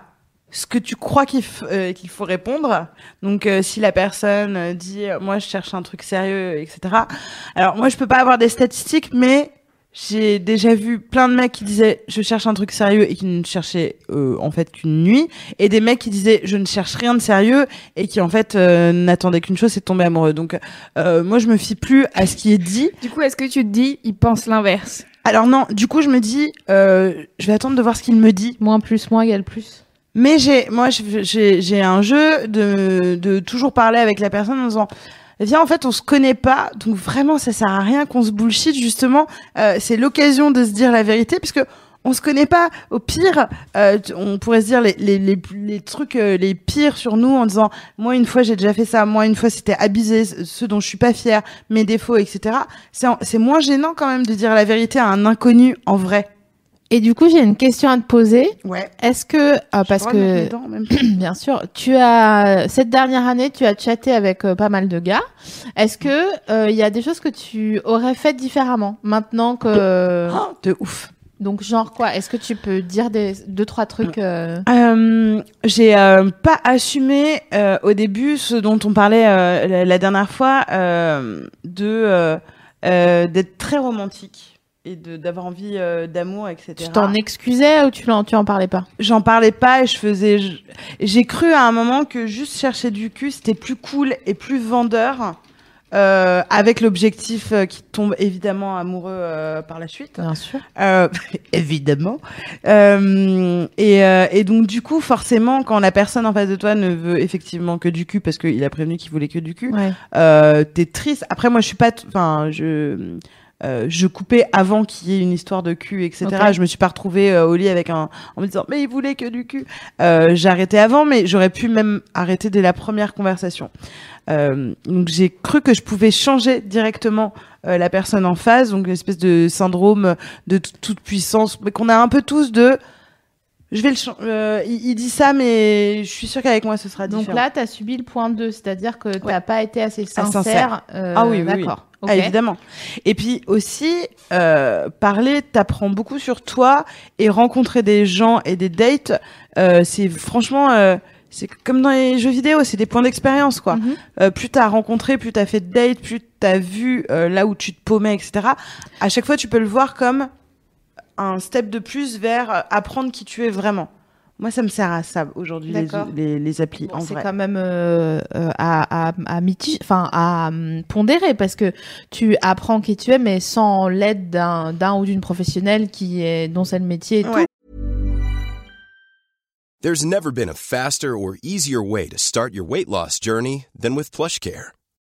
ce que tu crois qu'il euh, qu'il faut répondre. Donc, euh, si la personne euh, dit euh, moi je cherche un truc sérieux, etc. Alors moi je peux pas avoir des statistiques, mais j'ai déjà vu plein de mecs qui disaient je cherche un truc sérieux et qui ne cherchaient euh, en fait qu'une nuit, et des mecs qui disaient je ne cherche rien de sérieux et qui en fait euh, n'attendaient qu'une chose, c'est de tomber amoureux. Donc euh, moi je me fie plus à ce qui est dit. Du coup, est-ce que tu te dis, il pense l'inverse? Alors non, du coup je me dis euh, je vais attendre de voir ce qu'il me dit. Moins plus, moins égale plus. Mais j'ai, moi, j'ai, un jeu de, de toujours parler avec la personne en disant, viens, en fait, on se connaît pas, donc vraiment, ça sert à rien qu'on se bullshit, justement. Euh, c'est l'occasion de se dire la vérité, puisque on se connaît pas. Au pire, euh, on pourrait se dire les, les, les, trucs euh, les pires sur nous en disant, moi, une fois, j'ai déjà fait ça, moi, une fois, c'était abusé, ce dont je suis pas fière, mes défauts, etc. C'est moins gênant quand même de dire la vérité à un inconnu en vrai. Et du coup, j'ai une question à te poser. Ouais. Est-ce que euh, parce que même. Bien sûr. Tu as cette dernière année, tu as chatté avec euh, pas mal de gars. Est-ce que euh, il y a des choses que tu aurais faites différemment maintenant que Oh, de ouf. donc genre quoi? Est-ce que tu peux dire des deux trois trucs euh, Euh, j'ai euh, pas assumé euh, au début ce dont on parlait euh, la, la dernière fois euh, de d'être très romantique et d'avoir envie euh, d'amour etc. Tu t'en excusais ou tu tu en parlais pas? J'en parlais pas et je faisais j'ai cru à un moment que juste chercher du cul c'était plus cool et plus vendeur euh, avec l'objectif euh, qui tombe évidemment amoureux euh, par la suite. Bien sûr. Évidemment. Et, et donc du coup, forcément, quand la personne en face de toi ne veut effectivement que du cul, parce qu'il a prévenu qu'il voulait que du cul, Ouais. t'es triste. Après, moi, je suis pas, enfin, je. Euh, je coupais avant qu'il y ait une histoire de cul, etc. Je me suis pas retrouvée euh, au lit avec un en me disant mais il voulait que du cul. Euh, j'ai arrêté avant, mais j'aurais pu même arrêter dès la première conversation. Euh, donc j'ai cru que je pouvais changer directement euh, la personne en face, donc une espèce de syndrome de toute puissance, mais qu'on a un peu tous de. Je vais le. euh, il, il dit ça, mais je suis sûre qu'avec moi ce sera Donc différent. là, tu as subi le point 2, c'est-à-dire que tu Ouais. n'as pas été assez sincère. sincère. euh, Ah oui, oui, oui. Ah, évidemment. Et puis aussi, euh, parler t'apprend beaucoup sur toi et rencontrer des gens et des dates, euh, c'est franchement, euh, c'est comme dans les jeux vidéo, c'est des points d'expérience quoi. Mhm. Euh, plus t'as rencontré, plus t'as fait de dates, plus t'as vu euh, là où tu te paumais, etc. À chaque fois, tu peux le voir comme un step de plus vers euh, apprendre qui tu es vraiment. Moi, ça me sert à ça aujourd'hui, les, les, les applis, Bon, c'est quand même euh, euh, à, à, à, à hum, pondérer parce que tu apprends qui tu es, mais sans l'aide d'un d'un ou d'une professionnelle qui est, dont c'est le métier et Ouais. There's never been a faster or easier way to start your weight loss journey than with PlushCare.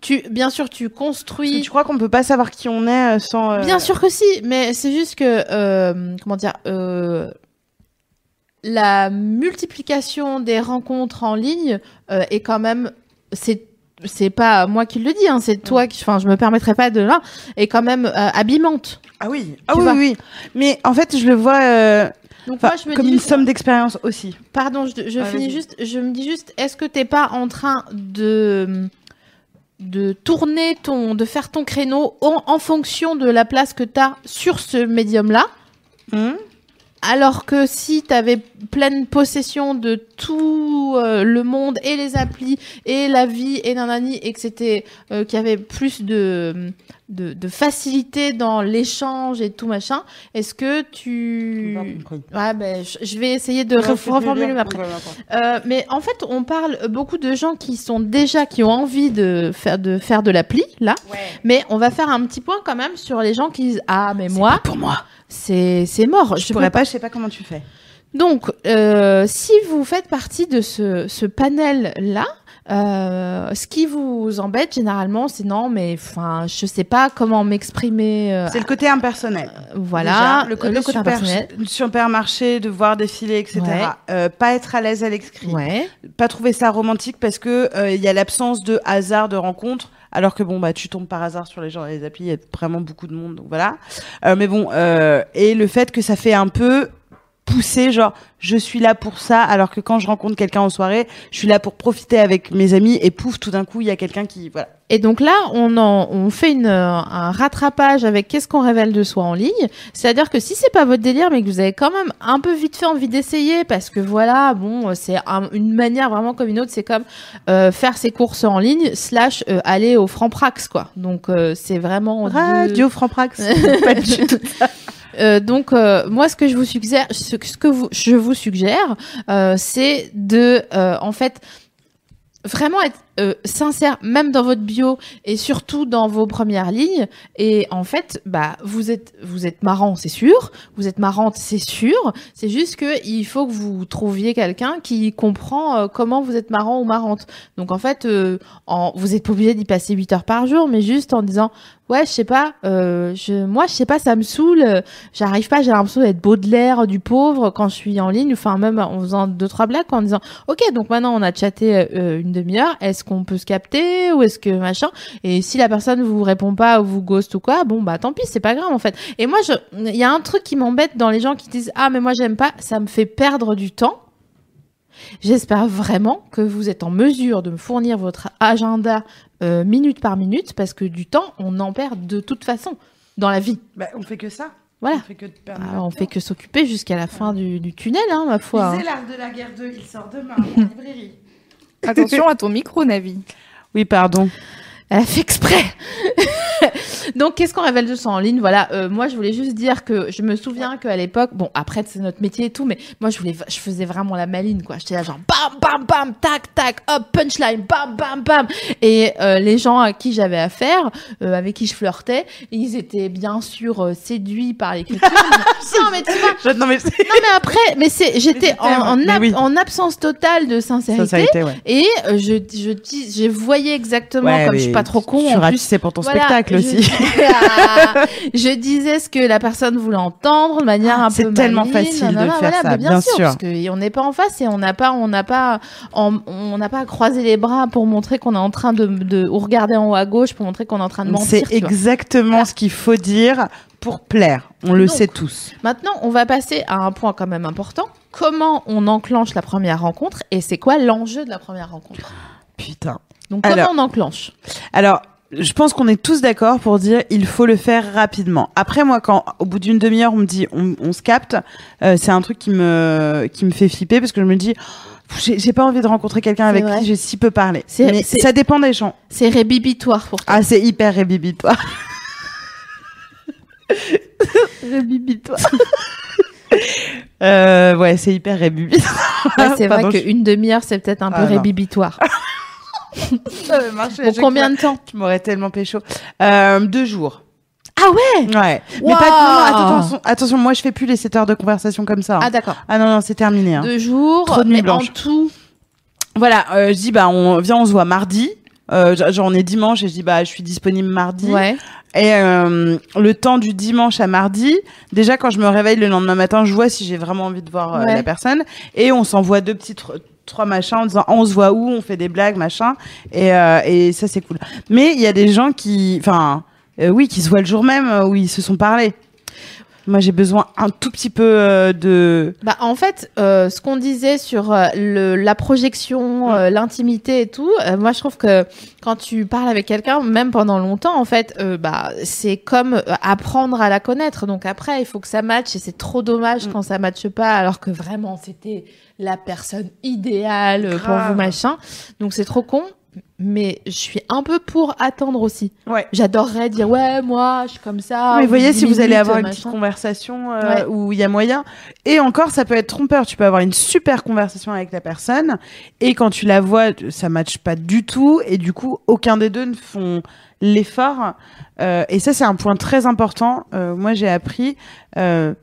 Tu, bien sûr, tu Parce que construis. tu crois qu'on peut pas savoir qui on est euh, sans. euh, Bien sûr que si, mais c'est juste que, euh, comment dire, euh, la multiplication des rencontres en ligne est quand même, c'est c'est pas moi qui le dis, hein, c'est toi qui, enfin, je me permettrai pas de là, est quand même abîmante. Ah oui, ah oui, oui. Mais en fait, je le vois Donc enfin, moi, je me comme dis une juste- somme d'expérience aussi. Pardon, je, je Ah, finis juste. Je me dis juste, est-ce que t'es pas en train de de tourner ton, de faire ton créneau en, en fonction de la place que t'as sur ce médium-là, Hum. Alors que si t'avais pleine possession de tout euh, le monde et les applis et la vie et nanani et que c'était euh, qu'il y avait plus de, de de facilité dans l'échange et tout machin, est-ce que tu Ouais, ben, je, je vais essayer de ref- reformuler après. Euh, mais en fait, on parle beaucoup de gens qui sont déjà, qui ont envie de faire de, faire de l'appli, là. Mais on va faire un petit point quand même sur les gens qui disent Ah, mais moi, Pour moi. c'est c'est mort. Je peux pourrais pas, je sais pas comment tu fais. Donc, euh, si vous faites partie de ce, ce panel-là, euh, ce qui vous embête généralement, c'est non, mais enfin, je sais pas comment m'exprimer. euh, C'est le côté impersonnel. voilà, Déjà, le côté, super, impersonnel. supermarché, de voir défiler, etc. Ouais. Euh, pas être à l'aise à l'écrit. Ouais. Pas trouver ça romantique parce que euh, il y a l'absence de hasard de rencontre. Alors que bon bah tu tombes par hasard sur les gens les applis, il y a vraiment beaucoup de monde donc voilà. Euh, mais bon euh, et le fait que ça fait un peu pousser genre je suis là pour ça alors que quand je rencontre quelqu'un en soirée, je suis là pour profiter avec mes amis et pouf tout d'un coup il y a quelqu'un qui voilà. Et donc là, on, en, on fait une, un rattrapage avec qu'est-ce qu'on révèle de soi en ligne? C'est-à-dire que si c'est pas votre délire, mais que vous avez quand même un peu vite fait envie d'essayer, parce que voilà, bon, c'est un- une manière vraiment comme une autre, c'est comme euh, faire ses courses en ligne slash euh, aller au Franprax, quoi. Donc euh, c'est vraiment Radio Franprax. pas du tout. Euh, donc euh, moi, ce que je vous suggère, ce, ce que vous, je vous suggère, euh, c'est de, euh, en fait, vraiment être euh, sincère, même dans votre bio et surtout dans vos premières lignes. Et en fait, bah, vous êtes, vous êtes marrant, c'est sûr. Vous êtes marrante, c'est sûr. C'est juste que il faut que vous trouviez quelqu'un qui comprend euh, comment vous êtes marrant ou marrante. Donc en fait, euh, en, vous êtes pas obligé d'y passer 8 heures par jour, mais juste en disant, ouais, je sais pas, euh, je, moi, je sais pas, ça me saoule. J'arrive pas, j'ai l'impression d'être Baudelaire du pauvre quand je suis en ligne. Enfin, même en faisant deux trois blagues, en disant, ok, donc maintenant on a chatté euh, une demi-heure. Qu'on peut se capter ou est-ce que machin Et si la personne vous répond pas ou vous ghost ou quoi, bon bah tant pis, c'est pas grave en fait. Et moi, il y a un truc qui m'embête dans les gens qui disent, ah mais moi j'aime pas, ça me fait perdre du temps. J'espère vraiment que vous êtes en mesure de me fournir votre agenda euh, minute par minute parce que du temps, on en perd de toute façon dans la vie. Bah, on fait que ça. Voilà. On fait que de perdre Ah, on fait que s'occuper jusqu'à la fin du, du tunnel, hein, ma foi. hein. Lisez l'art de la guerre 2, il sort demain en librairie. Attention à ton micro, Navi. Oui, pardon. Elle a fait exprès. Donc, qu'est-ce qu'on révèle de ça en ligne? Voilà, euh, moi, je voulais juste dire que je me souviens qu'à l'époque, bon, après, c'est notre métier et tout, mais moi, je voulais, je faisais vraiment la maline, quoi. J'étais là, genre, bam, bam, bam, tac, tac, hop, punchline, bam, bam, bam. Et euh, les gens à qui j'avais affaire, euh, avec qui je flirtais, ils étaient bien sûr euh, séduits par l'écriture. non, mais tu vois, Je- Non, mais c'est. non, mais après, mais c'est, j'étais en, en, mais ab- oui. en absence totale de sincérité. Été, ouais. Et euh, je, je, dis, je voyais exactement, Ouais, comme je suis pas trop con, Tu en plus. ratissais pour ton Voilà, spectacle aussi. Je disais ce que la personne voulait entendre de manière Ah, un c'est peu tellement maligne, facile de faire voilà, ça, bien sûr. parce qu'on n'est pas en face et on n'a pas, on n'a pas, on n'a pas croisé les bras pour montrer qu'on est en train de, de ou regarder en haut à gauche pour montrer qu'on est en train de mentir. C'est exactement Voilà. ce qu'il faut dire pour plaire. On le Donc, sait tous. Maintenant, on va passer à un point quand même important. comment on enclenche la première rencontre et c'est quoi l'enjeu de la première rencontre? Putain. Donc comment Alors- on enclenche Alors, je pense qu'on est tous d'accord pour dire il faut le faire rapidement. Après, moi, quand au bout d'une demi-heure on me dit on, on se capte, euh, c'est un truc qui me qui me fait flipper parce que je me dis j'ai pas envie de rencontrer quelqu'un avec vrai. qui j'ai si peu parlé. Mais ça dépend des gens. C'est rébibitoire pour toi. Ah, c'est hyper rébibitoire. rébibitoire. Euh, ouais, c'est hyper rébibitoire. Ouais, c'est vrai qu'une demi-heure, c'est peut-être un peu Ah, non. rébibitoire. Ça avait marché Pour combien de temps Tu m'aurais tellement pécho. Euh, deux jours. Ah ouais Ouais. Mais pas. non, non, attention, attention, moi je fais plus les 7 heures de conversation comme ça. hein. Ah d'accord. Ah non, non, c'est terminé. hein. Deux jours, Trop de nuits mais blanches. en tout. Voilà, euh, je dis bah on viens, on se voit mardi. Euh, genre on est dimanche et je dis bah je suis disponible mardi. Ouais. Et euh, le temps du dimanche à mardi, déjà quand je me réveille le lendemain matin, je vois si j'ai vraiment envie de voir euh, Ouais. la personne et on s'envoie deux petits tr- trois machins en disant on se voit où, on fait des blagues machin et euh, et ça c'est cool. Mais il y a des gens qui, enfin euh, oui, qui se voient le jour même euh, où ils se sont parlé. Moi j'ai besoin un tout petit peu euh, de Bah, en fait, euh, ce qu'on disait sur euh, le, la projection, euh, l'intimité et tout, euh, moi je trouve que quand tu parles avec quelqu'un, même pendant longtemps, en fait, euh, bah, c'est comme apprendre à la connaître. Donc après, il faut que ça matche et c'est trop dommage quand ça matche pas, alors que vraiment c'était la personne idéale pour vous machin. Donc c'est trop con. Mais je suis un peu pour attendre aussi. ouais. J'adorerais dire ouais moi je suis comme ça. Mais voyez, si vous allez avoir une petite conversation euh, Ouais. où il y a moyen. Et encore, ça peut être trompeur. Tu peux avoir une super conversation avec la personne. Et quand tu la vois, ça matche pas du tout. Et du coup, aucun des deux ne font l'effort. Euh, et ça, c'est un point très important. Euh, moi, j'ai appris. Euh,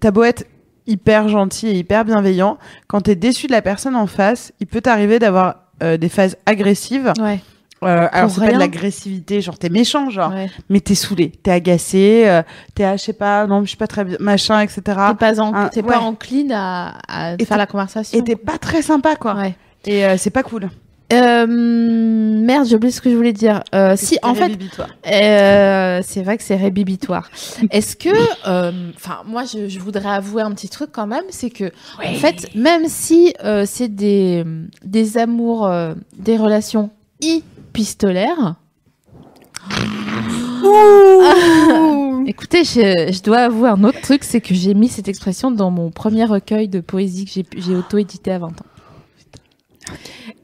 T'as beau être hyper gentil et hyper bienveillant. Quand t'es déçu de la personne en face, il peut t'arriver d'avoir euh, des phases agressives. Ouais. Euh, alors, c'est pas de l'agressivité, genre t'es méchant, genre ouais. mais t'es saoulé, t'es agacé, euh, t'es ah, je sais pas, non, je suis pas très bien, machin, etc. T'es pas, en, Un- t'es ouais. pas encline à, à faire la conversation. Et t'es pas très sympa, quoi. Ouais. Et euh, c'est pas cool. Euh, merde, j'ai oublié ce que je voulais dire. Euh, si, en fait, euh, c'est vrai que c'est rébibitoire. Est-ce que, enfin, moi, je, je voudrais avouer un petit truc quand même, c'est que, en fait, même si c'est des des amours, des relations épistolaires. Écoutez, je, je dois avouer un autre truc, c'est que j'ai mis cette expression dans mon premier recueil de poésie que j'ai, j'ai auto-édité à 20 ans.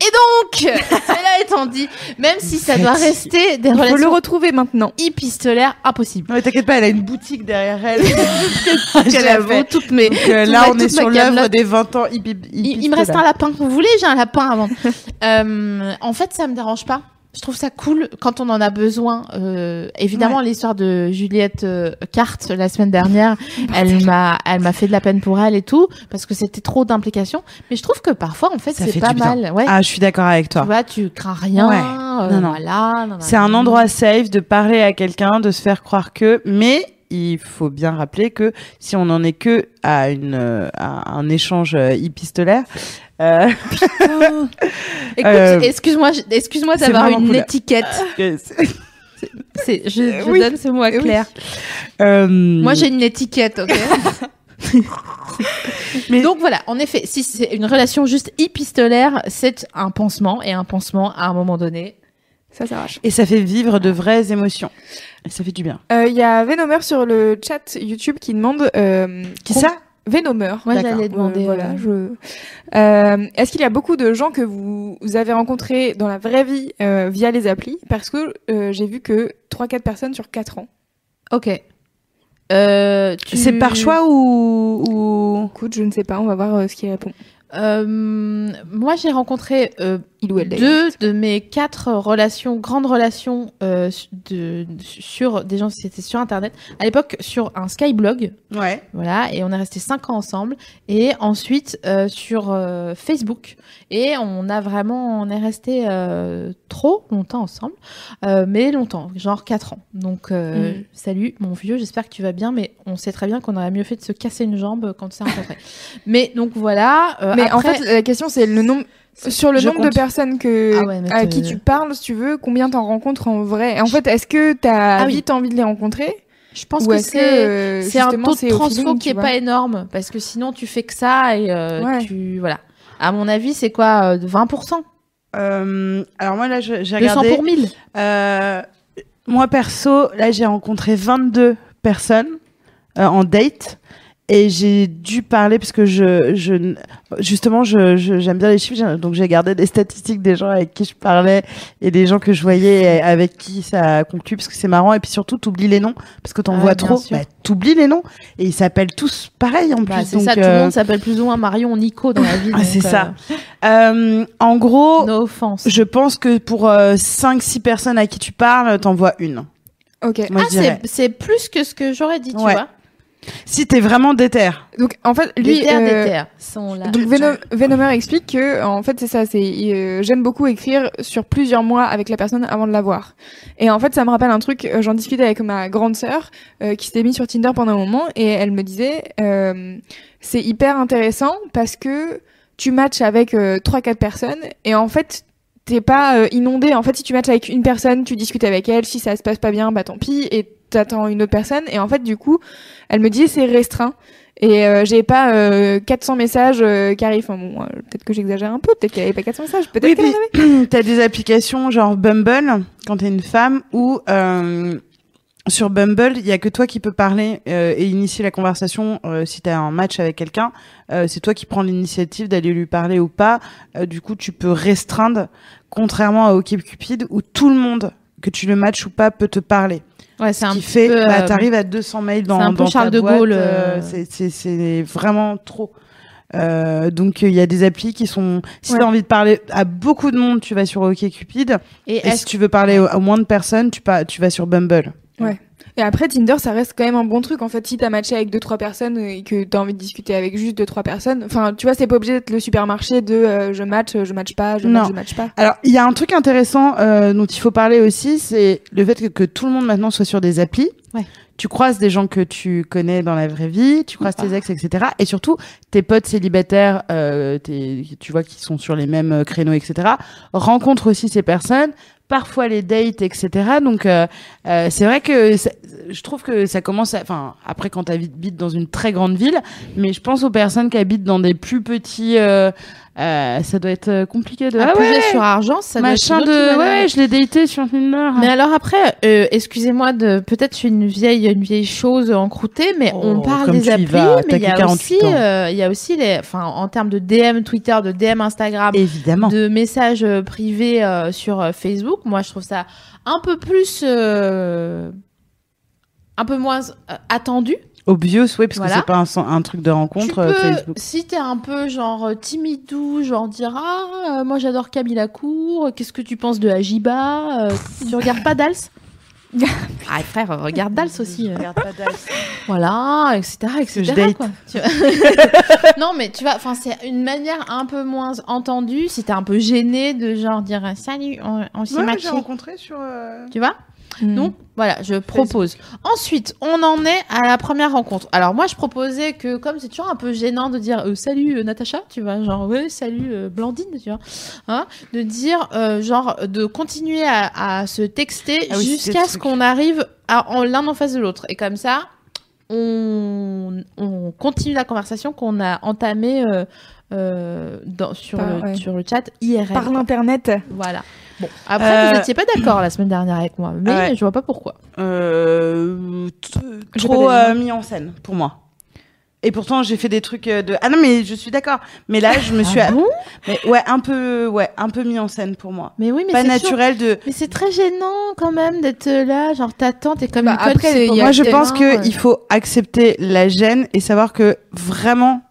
Et donc, cela étant dit, même si ça doit rester des Il faut le retrouver maintenant. épistolaires, impossible. Non, mais t'inquiète pas, elle a une boutique derrière elle. qu'elle a J'avoue, fait. toutes mes, Donc, euh, là, ma- on est toute ma sur l'œuvre des 20 ans hippie. Il, il me reste un lapin. Vous voulez J'ai un lapin avant. Euh, en fait, ça me dérange pas. Je trouve ça cool quand on en a besoin. Euh, évidemment, l'histoire de Juliette euh, Carte la semaine dernière, elle m'a, elle m'a fait de la peine pour elle et tout parce que c'était trop d'implications. Mais je trouve que parfois, en fait, Ça c'est fait pas mal. Ouais. Ah, je suis d'accord avec tu toi. vois, tu crains rien. Ouais. euh, Non, non. Voilà. C'est un endroit safe de parler à quelqu'un, de se faire croire que, mais il faut bien rappeler que si on n'en est que à une euh, à un échange euh, épistolaire, euh, Écoute, Euh, excuse-moi, je- excuse-moi c'est d'avoir une cool. étiquette. c'est- je, je Oui. donne ce mot à Oui. Claire. euh, Moi, j'ai une étiquette, ok. Mais- Donc voilà, en effet, si c'est une relation juste épistolaire, c'est un pansement et un pansement à un moment donné. Ça s'arrache. et ça fait vivre de vraies émotions. Et ça fait du bien. Il y a Venomer sur le chat YouTube qui demande. Euh, Qui ça? Venomer. Moi, j'allais demander, Euh, voilà, euh, je... Euh, Est-ce qu'il y a beaucoup de gens que vous, vous avez rencontrés dans la vraie vie euh, via les applis? Parce que euh, j'ai vu que 3-4 personnes sur 4 ans. Ok. Tu- C'est par choix ou, ou... Écoute, je ne sais pas, on va voir ce qu'il répond. Euh, moi, j'ai rencontré euh, Il ou elle d'ailleurs. deux de mes quatre relations, grandes relations euh, de, sur des gens, c'était sur Internet. À l'époque, sur un Skyblog. Ouais. Voilà, et on est resté cinq ans ensemble. Et ensuite euh, sur euh, Facebook. Et on a vraiment, on est resté euh, trop longtemps ensemble, euh, mais longtemps, genre quatre ans. Donc euh, Mm. salut mon vieux, j'espère que tu vas bien, mais on sait très bien qu'on aurait mieux fait de se casser une jambe quand on s'est rencontrés. mais donc voilà. euh, Mais en fait, la question c'est le nombre. Sur le Je nombre de personnes que, Ah ouais, à qui tu parles, si tu veux, combien t'en rencontres en vrai? En fait, est-ce que t'as Ah oui. vite envie de les rencontrer? Je pense Ou que c'est c'est un taux de transfo qui est pas énorme parce que sinon tu fais que ça et euh, Ouais. tu voilà. À mon avis, c'est quoi euh, de 20% Euh, alors moi là, j'ai 200 regardé. pour 1000. Euh, moi perso, là j'ai rencontré 22 personnes euh, en date et j'ai dû parler parce que je, je justement je je- j'aime bien les chiffres donc j'ai gardé des statistiques des gens avec qui je parlais et des gens que je voyais et avec qui ça a conclu parce que c'est marrant et puis surtout t'oublies les noms parce que t'en Ah, vois trop bah, t'oublies les noms et ils s'appellent tous pareil en Bah, plus c'est donc ça, tout le euh, monde s'appelle plus ou moins Marion, Nico dans la vie. Ah, c'est euh, ça. euh, en gros No offense. je pense que pour 5-6 personnes à qui tu parles t'en vois une Ok. moi Ah, c'est c'est plus que ce que j'aurais dit, tu Ouais. vois. Si t'es vraiment déter. Donc en fait, lui, terres euh, des terres sont là. donc Venom- Venomer explique que en fait c'est ça, c'est euh, j'aime beaucoup écrire sur plusieurs mois avec la personne avant de la voir. Et en fait ça me rappelle un truc, euh, j'en discutais avec ma grande sœur euh, qui s'était mise sur Tinder pendant un moment et elle me disait euh, c'est hyper intéressant parce que tu matches avec euh, trois quatre personnes et en fait t'es pas euh, inondé. En fait si tu matches avec une personne, tu discutes avec elle, si ça se passe pas bien, bah tant pis et t'attends une autre personne et en fait du coup elle me dit c'est restreint. Et euh, j'ai pas euh, 400 messages euh, qui arrivent. Enfin bon, euh, peut-être que j'exagère un peu. Peut-être qu'elle avait pas 400 messages. Peut-être Oui, avait. t'as des applications genre Bumble quand t'es une femme ou euh, sur Bumble il y a que toi qui peux parler euh, et initier la conversation euh, si t'as un match avec quelqu'un. Euh, c'est toi qui prends l'initiative d'aller lui parler ou pas. Euh, du coup, tu peux restreindre, contrairement à OkCupid où tout le monde que tu le matches ou pas peut te parler. Ouais, c'est Ce un qui fait, peu, bah, euh, t'arrives à 200 mails dans, un peu dans ta Charles de boîte, Gaulle, euh, euh. c'est- c'est c'est vraiment trop. Euh, donc il y a des applis qui sont. Si Ouais. t'as envie de parler à beaucoup de monde, tu vas sur OkCupid. Et si tu veux parler au- à moins de personnes, tu, pas, tu vas sur Bumble. Et après Tinder, ça reste quand même un bon truc. En fait, si t'as matché avec deux trois personnes et que t'as envie de discuter avec juste deux trois personnes, enfin, tu vois, c'est pas obligé d'être le supermarché de euh, je match, je match pas, je Non. match, je match pas. Alors, il y a un truc intéressant euh, dont il faut parler aussi, c'est le fait que, que tout le monde maintenant soit sur des applis. Ouais. Tu croises des gens que tu connais dans la vraie vie, tu croises tes ex, etc. Et surtout, tes potes célibataires, euh, tes, tu vois, qui sont sur les mêmes euh, créneaux, etc. Rencontrent aussi ces personnes, parfois les dates, etc. Donc, euh, euh, c'est vrai que je trouve que ça commence. Enfin, après, quand tu habites dans une très grande ville, mais je pense aux personnes qui habitent dans des plus petits... euh, euh, ça doit être euh, compliqué de... Ah ouais, sur argent, ça doit être machin de ouais, ouais, je l'ai daté sur Tinder Mais alors après, euh, excusez-moi de peut-être je suis une vieille une vieille chose encroûtée, mais Oh, on parle comme des applis, vas, mais il y a 48 aussi euh, il y a aussi les enfin en termes de DM Twitter, de DM Instagram, évidemment de messages euh, privés euh, sur Facebook. Moi, je trouve ça un peu plus euh, un peu moins attendu. Obvious oui parce Voilà. que c'est pas un, un truc de rencontre euh, peux, Facebook si t'es un peu genre euh, timidou, genre dire ah euh, moi j'adore Camille Lacour, qu'est-ce que tu penses de Ajiba euh, Tu regardes pas Dals? Ah frère, regarde Dals aussi. euh. Voilà, etc. etc. je date. quoi. Tu vois non mais tu vois, enfin c'est une manière un peu moins entendue si t'es un peu gêné de genre dire salut, on, on s'est ouais, matché. rencontré sur euh, Tu vois? Hmm. donc voilà, je propose. Ensuite, on en est à la première rencontre. Alors moi, je proposais que comme c'est toujours un peu gênant de dire euh, salut euh, Natacha, tu vois, genre ouais salut euh, Blandine, tu vois, hein, de dire genre de continuer à, à se texter Ah oui, jusqu'à ce qu'on arrive à, en l'un en face de l'autre. Et comme ça, on, on continue la conversation qu'on a entamée euh, euh, dans, sur, Par- le, ouais. sur le chat IRL. Par l'internet. Voilà. Bon, après, Euh, vous n'étiez pas d'accord la semaine dernière avec moi, mais Ouais. je vois pas pourquoi. euh, trop pas euh, mis en scène pour moi et pourtant j'ai fait des trucs euh, de ah non mais je suis d'accord mais là je me suis Ah bon? Mais ouais un peu ouais un peu mis en scène pour moi Mais oui, mais pas c'est naturel de Mais c'est très gênant quand même d'être là, genre t'attends, t'es comme Bah, une après, y a moi je pense que ouais. il faut accepter la gêne et savoir que vraiment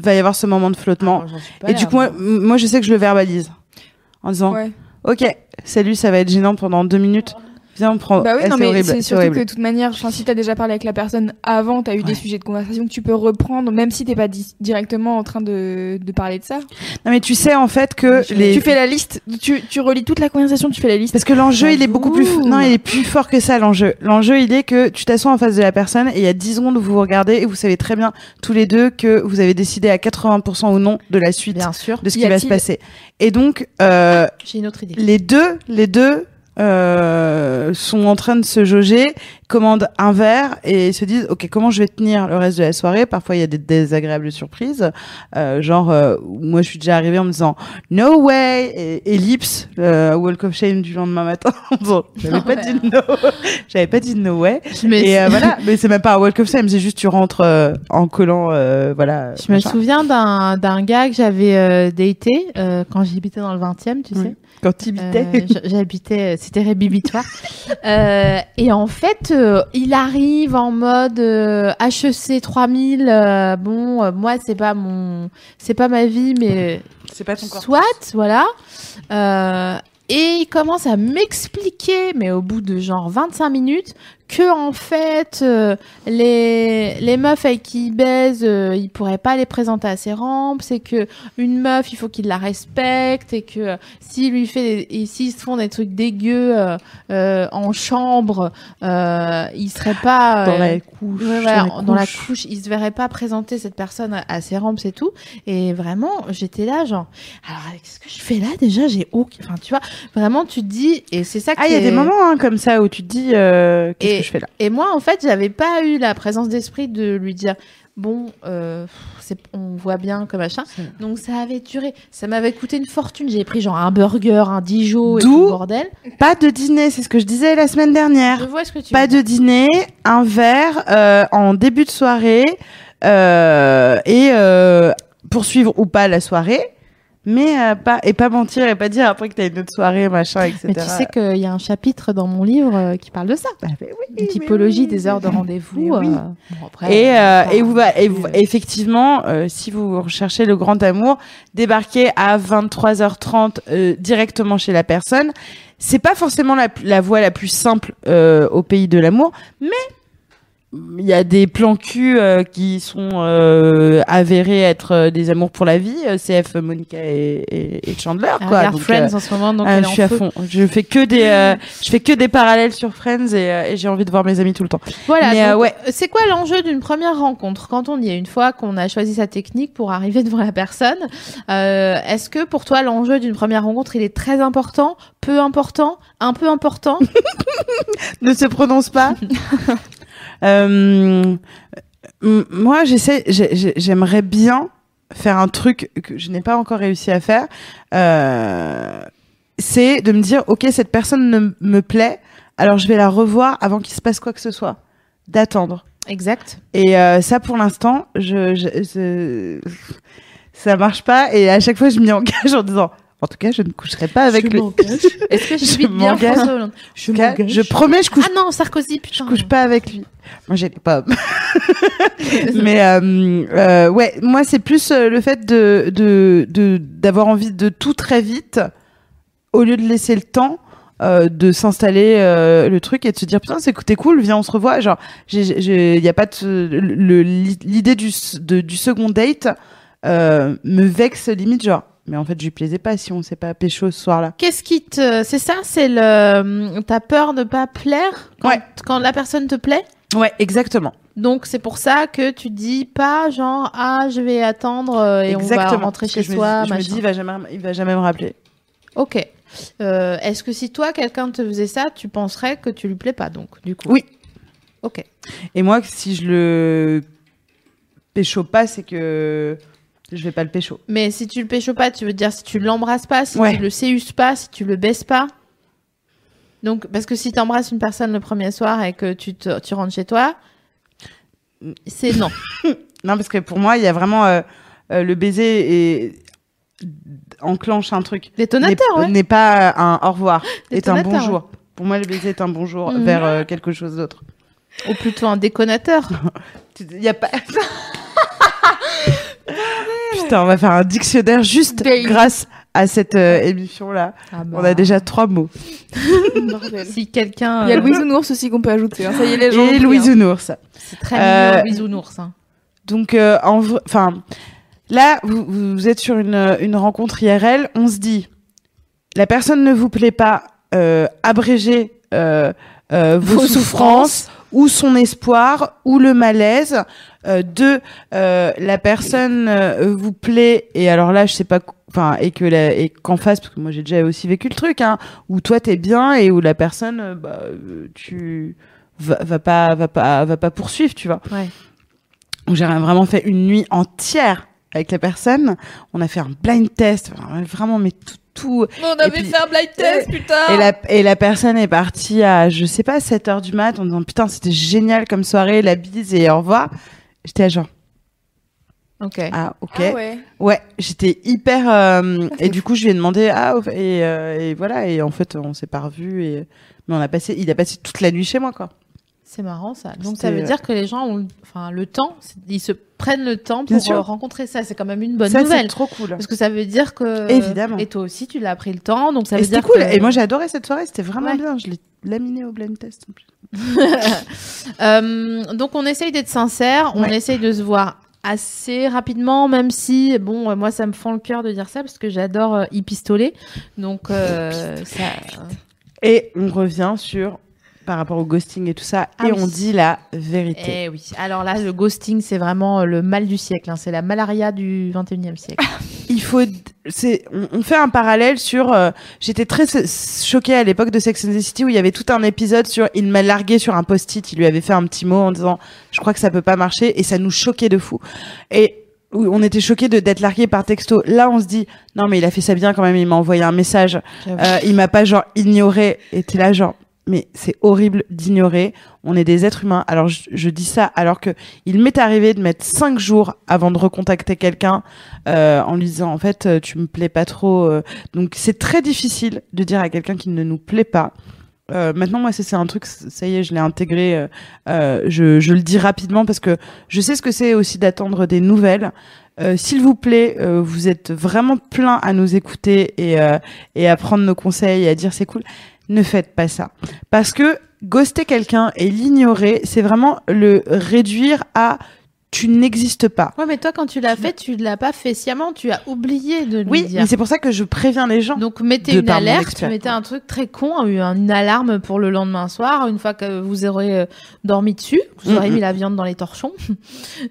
va y avoir ce moment de flottement Ah, et du coup moi, moi. moi je sais que je le verbalise en disant Ouais. Ok, salut, ça va être gênant pendant deux minutes. Viens, on prend. Bah oui, Eh, non, c'est mais horrible, c'est surtout horrible. que de toute manière, si t'as déjà parlé avec la personne avant, t'as eu des sujets de conversation que tu peux reprendre, même si t'es pas di- directement en train de, de parler de ça. Non, mais tu sais en fait que les. Tu fais la liste, tu, tu relis toute la conversation, tu fais la liste. Parce que l'enjeu, il est beaucoup plus. Non, il est plus fort que ça, l'enjeu. L'enjeu, il est que tu t'assois en face de la personne et il y a 10 secondes où vous vous regardez et vous savez très bien, tous les deux, que vous avez décidé à 80% ou non de la suite Bien sûr, de ce qui va se passer. Et donc, euh, j'ai une autre idée. les deux, les deux, sont en train de se jauger commandent un verre et se disent ok comment je vais tenir le reste de la soirée? Parfois il y a des désagréables surprises. Euh, genre euh, moi je suis déjà arrivée en me disant no way! Et ellipse euh, walk of shame du lendemain matin j'avais pas dit no j'avais pas dit no way. Me, et euh, voilà. Mais c'est même pas un walk of shame c'est juste tu rentres euh, en collant euh, voilà je me souviens d'un d'un gars que j'avais euh, daté euh, quand j'habitais dans le 20e, tu Oui. sais. quand tu habitais Euh, J'habitais, c'était rébibitoire. euh, et en fait, euh, il arrive en mode euh, HEC 3000. euh, bon, euh, moi, c'est pas mon, c'est pas ma vie, mais c'est pas ton corps soit, voilà. Euh, et il commence à m'expliquer, mais au bout de genre 25 minutes, que en fait, euh, les, les meufs avec qui il baise, euh, il pourrait pas les présenter à ses rampes. C'est que une meuf, il faut qu'il la respecte et que euh, s'il lui fait, des- et s'ils se font des trucs dégueux euh, en chambre, il serait pas dans la couche Ouais, voilà, dans, la couche, il se verrait pas présenter cette personne à, à ses rampes, c'est tout. Et vraiment, j'étais là, genre, alors qu'est-ce que je fais là déjà J'ai aucun. Enfin, tu vois, vraiment, tu te dis, et c'est ça que. ah il y a des moments hein, comme ça où tu te dis qu'est-ce Et- que je fais là Et moi, en fait, j'avais pas eu la présence d'esprit de lui dire, bon, euh, c'est, on voit bien que machin. Donc ça avait duré, ça m'avait coûté une fortune. J'ai pris genre un burger, un Dijon et tout bordel. pas de dîner c'est ce que je disais la semaine dernière Je vois ce que tu Pas veux de dîner, un verre euh, en début de soirée euh, et euh, poursuivre ou pas la soirée, mais euh, pas et pas mentir et pas dire après que t'as une autre soirée machin etc. Mais tu sais qu'il y a un chapitre dans mon livre euh, qui parle de ça. Bah, oui, Une typologie oui, des heures de rendez-vous. oui. euh, bon, après, Et, euh, et, vous, et vous- effectivement, euh, si vous recherchez le grand amour, débarquer à 23h30 euh, directement chez la personne, c'est pas forcément la, la voie la plus simple euh, au pays de l'amour, mais il y a des plans cul euh, qui sont euh, avérés être euh, des amours pour la vie, euh, CF, Monica et, et, et Chandler. elle Quoi. Donc, Friends euh, en ce moment, donc ah, elle je suis en à fond. Je fais que des, euh, je fais que des parallèles sur Friends et, euh, et j'ai envie de voir mes amis tout le temps. Voilà, Mais, euh, donc, ouais. c'est quoi l'enjeu d'une première rencontre? Quand on y est une fois qu'on a choisi sa technique pour arriver devant la personne euh, Est-ce que pour toi l'enjeu d'une première rencontre il est très important, peu important, un peu important? Ne se prononce pas. Euh, moi, j'essaie, j'ai- j'ai- j'aimerais bien faire un truc que je n'ai pas encore réussi à faire. Euh, c'est de me dire, ok, cette personne ne me plaît, alors je vais la revoir avant qu'il se passe quoi que ce soit. D'attendre. Exact. Et euh, ça, pour l'instant, je, je, je- ça marche pas. Et à chaque fois, je m'y engage en disant, en tout cas, je ne coucherai pas avec lui. Est-ce que Je j'imite bien. François Hollande Je m'engage. je promets, je couche Ah non, Sarkozy, je putain. couche pas avec lui. Moi, j'ai les pommes. Mais euh, euh, ouais, moi, c'est plus euh, le fait de de de- d'avoir envie de tout très vite, au lieu de laisser le temps. euh, de s'installer euh, le truc et de se dire putain c'est t'es cool viens on se revoit genre j'ai- y a pas l'idée du s- de- du second date euh, me vexe limite genre mais en fait je lui plaisais pas si on s'est pas pécho ce soir là Qu'est-ce qui te. C'est ça C'est le. T'as peur de pas plaire quand, Ouais. quand la personne te plaît? Ouais exactement Donc c'est pour ça que tu dis pas genre ah je vais attendre euh, et on va rentrer chez je me soi. dis- je me dis il va jamais il va jamais me rappeler Ok. Euh, Est-ce que si toi quelqu'un te faisait ça, tu penserais que tu lui plais pas donc du coup? Oui. Ok. Et moi, si je le pécho pas, c'est que je vais pas le pécho. Mais si tu le pécho pas, tu veux dire si tu l'embrasses pas, si Ouais. tu le séuses pas, si tu le baisses pas. Donc parce que si tu embrasses une personne le premier soir et que tu te, tu rentres chez toi, c'est non. Non, parce que pour moi, il y a vraiment euh, euh, le baiser et enclenche un truc. Détonateur, N'est- ouais. Pas un au revoir, est un bonjour. Pour moi, le baiser est un bonjour Mhm. vers euh, quelque chose d'autre. Ou plutôt un déconnateur. Il y a pas. Putain, on va faire un dictionnaire juste grâce à cette euh, émission-là. Ah bah. On a déjà trois mots. Si quelqu'un. Il y a euh, Louise Nounours aussi qu'on peut ajouter. hein. Ça y est, les gens. Et pris, Louise hein. Nounours. C'est très Euh, mignon, bisounours. Hein. Donc, euh, en enfin, là, vous, vous êtes sur une, une rencontre IRL, on se dit, la personne ne vous plaît pas, euh, abrégez euh, euh, vos, Vos souffrances, ou son espoir, ou le malaise. Euh, deux, euh, la personne euh, vous plaît, et alors là, je sais pas, enfin, et que la, et qu'en face, parce que moi j'ai déjà aussi vécu le truc, hein, où toi t'es bien et où la personne, bah, tu va, va pas va pas va pas poursuivre, tu vois. Ouais. J'ai vraiment fait une nuit entière avec la personne. On a fait un blind test, vraiment mais tout tout On avait puis- fait un blind test, putain. et la, et la personne est partie à, je sais pas, 7 heures du mat en disant putain, c'était génial comme soirée, la bise et au revoir. J'étais à genre, Ok. ah, ok. Ah ouais. Ouais, j'étais hyper. euh, et du coup, je lui ai demandé, ah, et, euh, et voilà, et en fait, on s'est pas revus, et, mais on a passé, il a passé toute la nuit chez moi, quoi. C'est marrant ça. Donc ça veut dire que les gens ont, enfin, le temps, c'est- ils se prennent le temps pour euh, rencontrer ça. C'est quand même une bonne Ça, c'est nouvelle. trop cool. Parce que ça veut dire que. Évidemment. Et toi aussi, tu l'as pris le temps, donc ça Et veut c'était dire cool. que- Et moi, j'ai adoré cette soirée, c'était vraiment Ouais. bien. Je l'ai laminé au blind test. en plus. Euh, donc on essaye d'être sincère, on Ouais. essaye de se voir assez rapidement, même si bon, euh, moi ça me fend le cœur de dire ça parce que j'adore euh, y pistoler. Donc euh, ça. Et on revient sur, par rapport au ghosting et tout ça, Ah et oui. on dit la vérité. Eh oui. Alors là, le ghosting, c'est vraiment euh, le mal du siècle. hein. C'est la malaria du 21e siècle. il faut c'est on, fait un parallèle sur euh, j'étais très choquée à l'époque de Sex and the City où il y avait tout un épisode sur il m'a largué sur un post-it il lui avait fait un petit mot en disant je crois que ça peut pas marcher et ça nous choquait de fou et on était choqués de d'être largué par texto là on se dit non mais il a fait ça bien quand même il m'a envoyé un message euh, il m'a pas genre ignoré et t'es là genre mais c'est horrible d'ignorer. On est des êtres humains. Alors je, je dis ça alors que il m'est arrivé de mettre cinq jours avant de recontacter quelqu'un euh, en lui disant en fait euh, tu me plais pas trop. euh. Donc c'est très difficile de dire à quelqu'un qui ne nous plaît pas. Euh, maintenant moi c'est un truc ça y est je l'ai intégré. euh, euh, je, je le dis rapidement parce que je sais ce que c'est aussi d'attendre des nouvelles. Euh, S'il vous plaît, vous êtes vraiment plein à nous écouter et, et à prendre nos conseils et à dire c'est cool. Ne faites pas ça. Parce que ghoster quelqu'un et l'ignorer, c'est vraiment le réduire à tu n'existes pas. Ouais, mais toi, quand tu l'as fait, tu l'as pas fait sciemment. Tu as oublié de lui Oui, dire. mais c'est pour ça que je préviens les gens. Donc mettez une alerte, mettez un truc très con, une, alarme pour le lendemain soir, une fois que vous aurez euh, dormi dessus, que vous aurez mis la viande dans les torchons.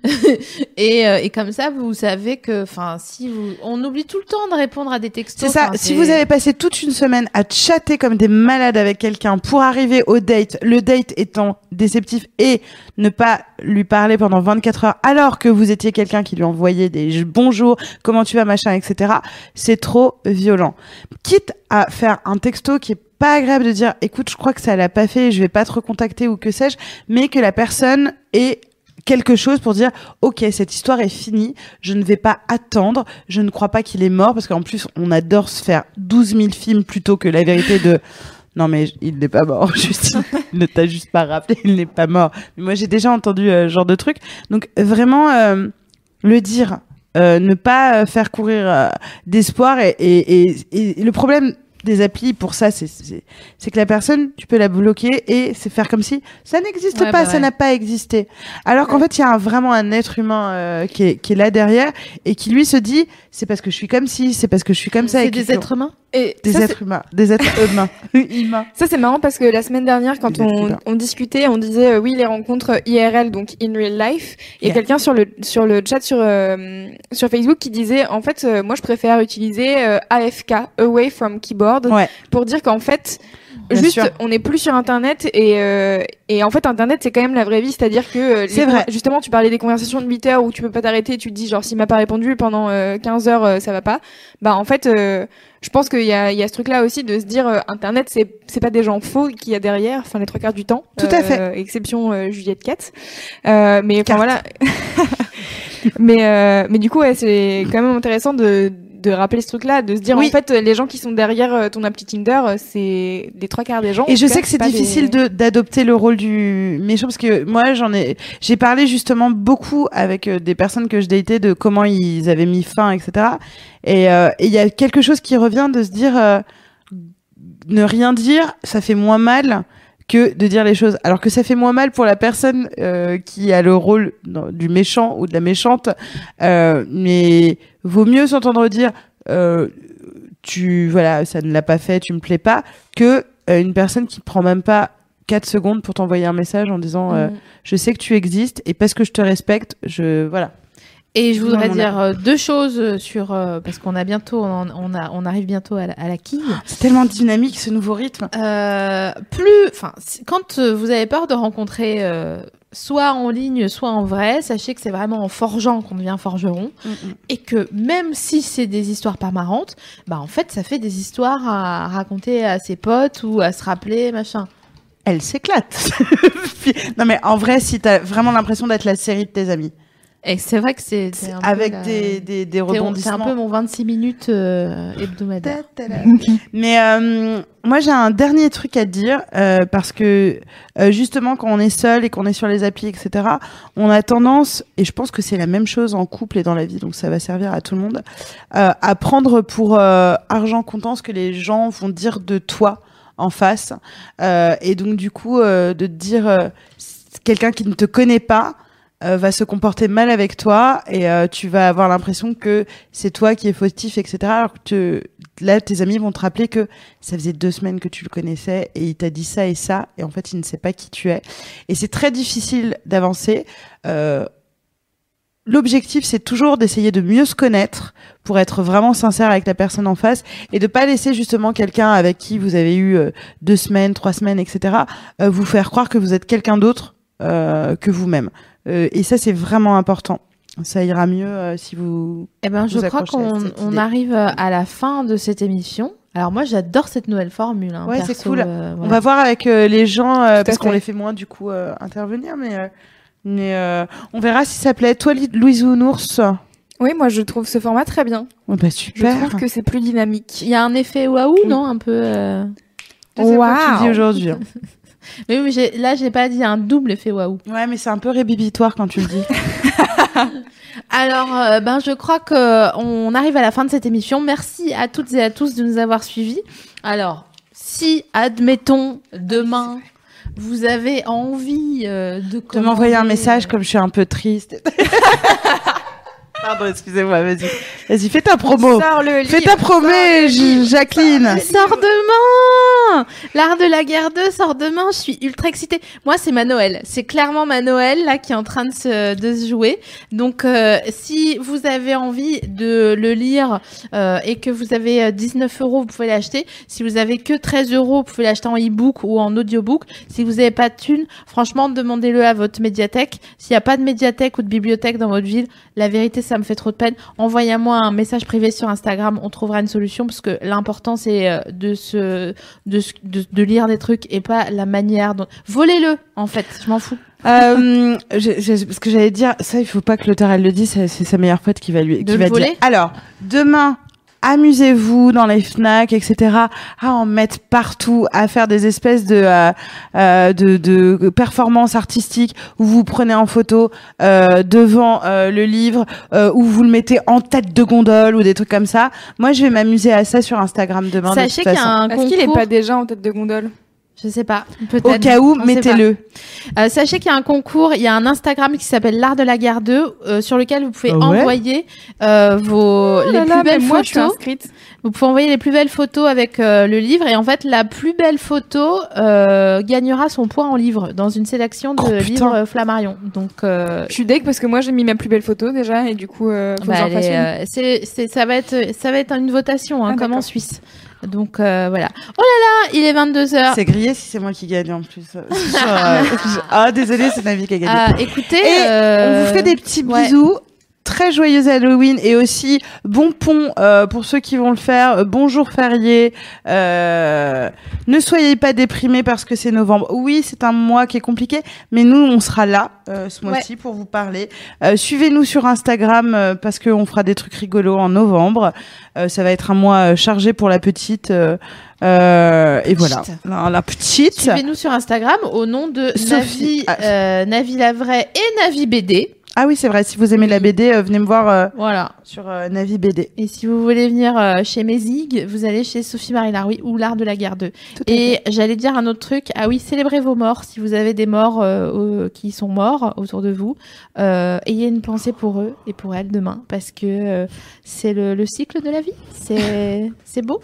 et, euh, et comme ça, vous savez que, enfin, si vous, on oublie tout le temps de répondre à des textos. C'est ça. Si vous avez passé toute une semaine à chatter comme des malades avec quelqu'un pour arriver au date, le date étant déceptif et ne pas lui parler pendant 24 heures alors que vous étiez quelqu'un qui lui envoyait des bonjour, comment tu vas, machin, etc. C'est trop violent. Quitte à faire un texto qui est pas agréable de dire, écoute, je crois que ça l'a pas fait, je vais pas te recontacter ou que sais-je, mais que la personne ait quelque chose pour dire ok cette histoire est finie je ne vais pas attendre je ne crois pas qu'il est mort parce qu'en plus on adore se faire 12 000 films plutôt que la vérité de non mais il n'est pas mort juste il ne t'a juste pas rappelé il n'est pas mort. Mais moi j'ai déjà entendu euh, ce genre de truc. Donc vraiment euh, le dire euh, ne pas euh, faire courir euh, d'espoir et, et, et, et le problème des applis pour ça c'est que la personne tu peux la bloquer et c'est faire comme si ça n'existe Ouais, pas bah ça n'a pas existé. Alors qu'en fait il y a un- vraiment un être humain euh, qui est qui est là derrière et qui lui se dit c'est parce que je suis comme ci c'est parce que je suis comme ça C'est des êtres humains? Et des ça, êtres humains. Des êtres humains. Humains. Ça c'est marrant parce que la semaine dernière quand on, discutait, on disait euh, oui les rencontres IRL donc in real life. Il y a quelqu'un sur le sur le chat sur euh, sur Facebook qui disait en fait euh, moi je préfère utiliser euh, AFK away from keyboard Ouais. pour dire qu'en fait juste sûr. on n'est plus sur internet et euh, et en fait internet c'est quand même la vraie vie c'est-à-dire que euh, les C'est vrai. justement tu parlais des conversations de 8 heures où tu peux pas t'arrêter tu te dis genre s'il m'a pas répondu pendant euh, 15 heures euh, ça va pas bah en fait euh, je pense qu'il y a, il y a ce truc-là aussi de se dire euh, Internet, c'est c'est pas des gens faux qu'il y a derrière, enfin les trois quarts du temps. Tout à fait. Exception euh, Juliette Katz. Euh, mais enfin voilà. mais euh, mais du coup, ouais, c'est quand même intéressant de de rappeler ce truc-là, de se dire Oui. en fait les gens qui sont derrière euh, ton appli Tinder, euh, c'est les trois quarts des gens. Et je sais cas, que c'est des- difficile de d'adopter le rôle du méchant parce que moi j'en ai j'ai parlé justement beaucoup avec euh, des personnes que je datais de comment ils avaient mis fin etc. Et euh, et il y a quelque chose qui revient de se dire euh, ne rien dire ça fait moins mal que de dire les choses alors que ça fait moins mal pour la personne euh, qui a le rôle du méchant ou de la méchante euh, mais vaut mieux s'entendre dire euh, tu voilà ça ne l'a pas fait tu me plais pas que euh, une personne qui prend même pas 4 secondes pour t'envoyer un message en disant euh, Mhm. je sais que tu existes et parce que je te respecte je voilà Et je voudrais Non, on a- dire euh, deux choses sur euh, parce qu'on a bientôt, on, on a, on arrive bientôt à la, à la quille. C'est tellement dynamique ce nouveau rythme. Euh, plus, enfin, quand euh, vous avez peur de rencontrer euh, soit en ligne, soit en vrai, sachez que c'est vraiment en forgeant qu'on devient forgeron et que même si c'est des histoires pas marrantes, bah en fait ça fait des histoires à raconter à ses potes ou à se rappeler machin. Elle s'éclate. non mais en vrai, si t'as vraiment l'impression d'être la série de tes amis, Et c'est vrai que c'est c'est un peu avec la- des, des, des c'est- C'est un rebondissements. peu mon 26 minutes euh, hebdomadaire. Mais euh, moi, j'ai un dernier truc à te dire euh, parce que euh, justement, quand on est seul et qu'on est sur les applis, etc., on a tendance, et je pense que c'est la même chose en couple et dans la vie, donc ça va servir à tout le monde, euh, à prendre pour euh, argent comptant ce que les gens vont dire de toi en face, Euh, et donc du coup, euh, de te dire euh, quelqu'un qui ne te connaît pas. Euh, va se comporter mal avec toi et euh, tu vas avoir l'impression que c'est toi qui es fautif, etc. Alors que là, tes amis vont te rappeler que ça faisait deux semaines que tu le connaissais et il t'a dit ça et ça, et en fait, il ne sait pas qui tu es. Et c'est très difficile d'avancer. Euh, L'objectif, c'est toujours d'essayer de mieux se connaître pour être vraiment sincère avec la personne en face et de pas laisser justement quelqu'un avec qui vous avez eu euh, deux semaines, trois semaines, etc., euh, vous faire croire que vous êtes quelqu'un d'autre que vous-même. Euh, et ça, c'est vraiment important. Ça ira mieux euh, si vous Eh ben, je crois qu'on arrive à la fin de cette émission. Alors moi, j'adore cette nouvelle formule. hein, Ouais, c'est cool. euh, On va voir avec euh, les gens euh, parce qu'on les fait moins du coup euh, intervenir, mais euh, mais euh, on verra si ça plaît. Toi, Louise Ounours, Oui, moi je trouve ce format très bien. oh, bah Je super. trouve que c'est plus dynamique. Il y a un effet waouh, non Un peu. euh, Je que tu dis aujourd'hui. Mais oui, mais là, j'ai pas dit un double effet waouh. Ouais, mais c'est un peu rébibitoire quand tu le dis. Alors, euh, ben, je crois que on arrive à la fin de cette émission. Merci à toutes et à tous de nous avoir suivis. Alors, si, admettons, demain, vous avez envie euh, de, de m'envoyer un message comme je suis un peu triste. Pardon, excusez-moi, vas-y. Vas-y, fais ta promo. Sors le Fais livre, ta promo, Jacqueline. Sors demain L'art de la guerre 2 sort demain, je suis ultra excitée. Moi, c'est ma Noël. C'est clairement ma Noël, là, qui est en train de se, de se jouer. Donc, euh, si vous avez envie de le lire euh, et que vous avez euh, 19 euros, vous pouvez l'acheter. Si vous avez que 13 euros, vous pouvez l'acheter en e-book ou en audiobook. Si vous n'avez pas de thunes, franchement, demandez-le à votre médiathèque. S'il n'y a pas de médiathèque ou de bibliothèque dans votre ville, la vérité, ça me fait trop de peine. Envoyez-moi un message privé sur Instagram, on trouvera une solution parce que l'important c'est euh, de se de, de, de lire des trucs et pas la manière dont volez-le en fait, je m'en fous. Euh, parce que j'allais dire, ça, il faut pas que l'auteur elle le dise, c'est sa meilleure pote qui va lui, qui va voler? Dire. Alors, demain, amusez-vous dans les Fnac, etc. À en mettre partout, à faire des espèces de euh, euh, de, de performances artistiques où vous vous prenez en photo euh, devant euh, le livre, euh, où vous le mettez en tête de gondole ou des trucs comme ça. Moi, je vais m'amuser à ça sur Instagram demain. de Sachez qu'il y a un Est-ce qu'il est concours. pas déjà en tête de gondole? Je sais pas, peut-être. Au cas où, mettez-le. Euh, sachez qu'il y a un concours, il y a un Instagram qui s'appelle l'art de la guerre 2 euh, sur lequel vous pouvez Ah ouais envoyer euh, vos les Oh là plus là, belles moi, je suis photos. inscrite. Vous pouvez envoyer les plus belles photos avec euh, le livre et en fait la plus belle photo euh, gagnera son point en livre dans une sélection de Oh, livres euh, Flammarion. Donc euh, Je suis deg parce que moi j'ai mis ma plus belle photo déjà et du coup euh, faut bah, que j'en elle fasse est, une. euh, c'est, ça va être ça va être une votation hein, Ah, comme en. Suisse. Donc euh, voilà. Oh là là, il est 22 heures. C'est grillé si c'est moi qui gagne en plus. Euh, ah, désolé, c'est Navi qui a gagné. Ah, écoutez, Et on euh, vous fait des petits bisous. Très joyeux Halloween et aussi bon pont euh, pour ceux qui vont le faire. Euh, Bonjour férié. Euh, ne soyez pas déprimés parce que c'est novembre. Oui, c'est un mois qui est compliqué, mais nous on sera là euh, ce mois-ci pour vous parler. Euh, Suivez-nous sur Instagram euh, parce qu'on fera des trucs rigolos en novembre. Euh, ça va être un mois chargé pour la petite. euh, euh, et voilà, la, la petite. Suivez-nous sur Instagram au nom de Sophie- Navi, ah. euh, Navi Lavray et Navi BD. Ah oui, c'est vrai. Si vous aimez la BD, euh, venez me voir euh, Voilà. sur euh, Navi BD. Et si vous voulez venir chez Mézig, vous allez chez Sophie Marie Laroui ou l'art de la guerre 2. Tout à Et j'allais dire un autre truc. Ah oui, célébrez vos morts. Si vous avez des morts qui sont morts autour de vous, ayez une pensée pour eux et pour elles demain, parce que c'est le, le cycle de la vie. C'est beau.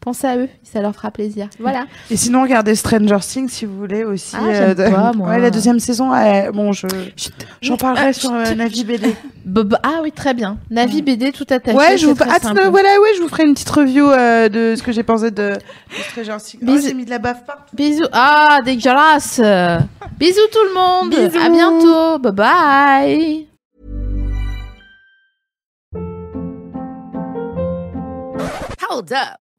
Pensez à eux, ça leur fera plaisir. Voilà. Et sinon, regardez Stranger Things si vous voulez aussi. Ah, j'aime de- pas, moi. Ouais, la deuxième saison, euh, bon, je j'en parlerai Ah, sur euh, Navi BD. Ah oui, très bien. Navi BD tout attaché. Ouais, je vous très ah, simple. voilà, ouais, je vous ferai une petite review euh, de ce que j'ai pensé de, de Stranger Things. Oh, Bisous. j'ai mis de la baffe partout. Bisous. Ah, dégueulasse. Bisous tout le monde. Bisous. À bientôt. Bye bye. Hold up.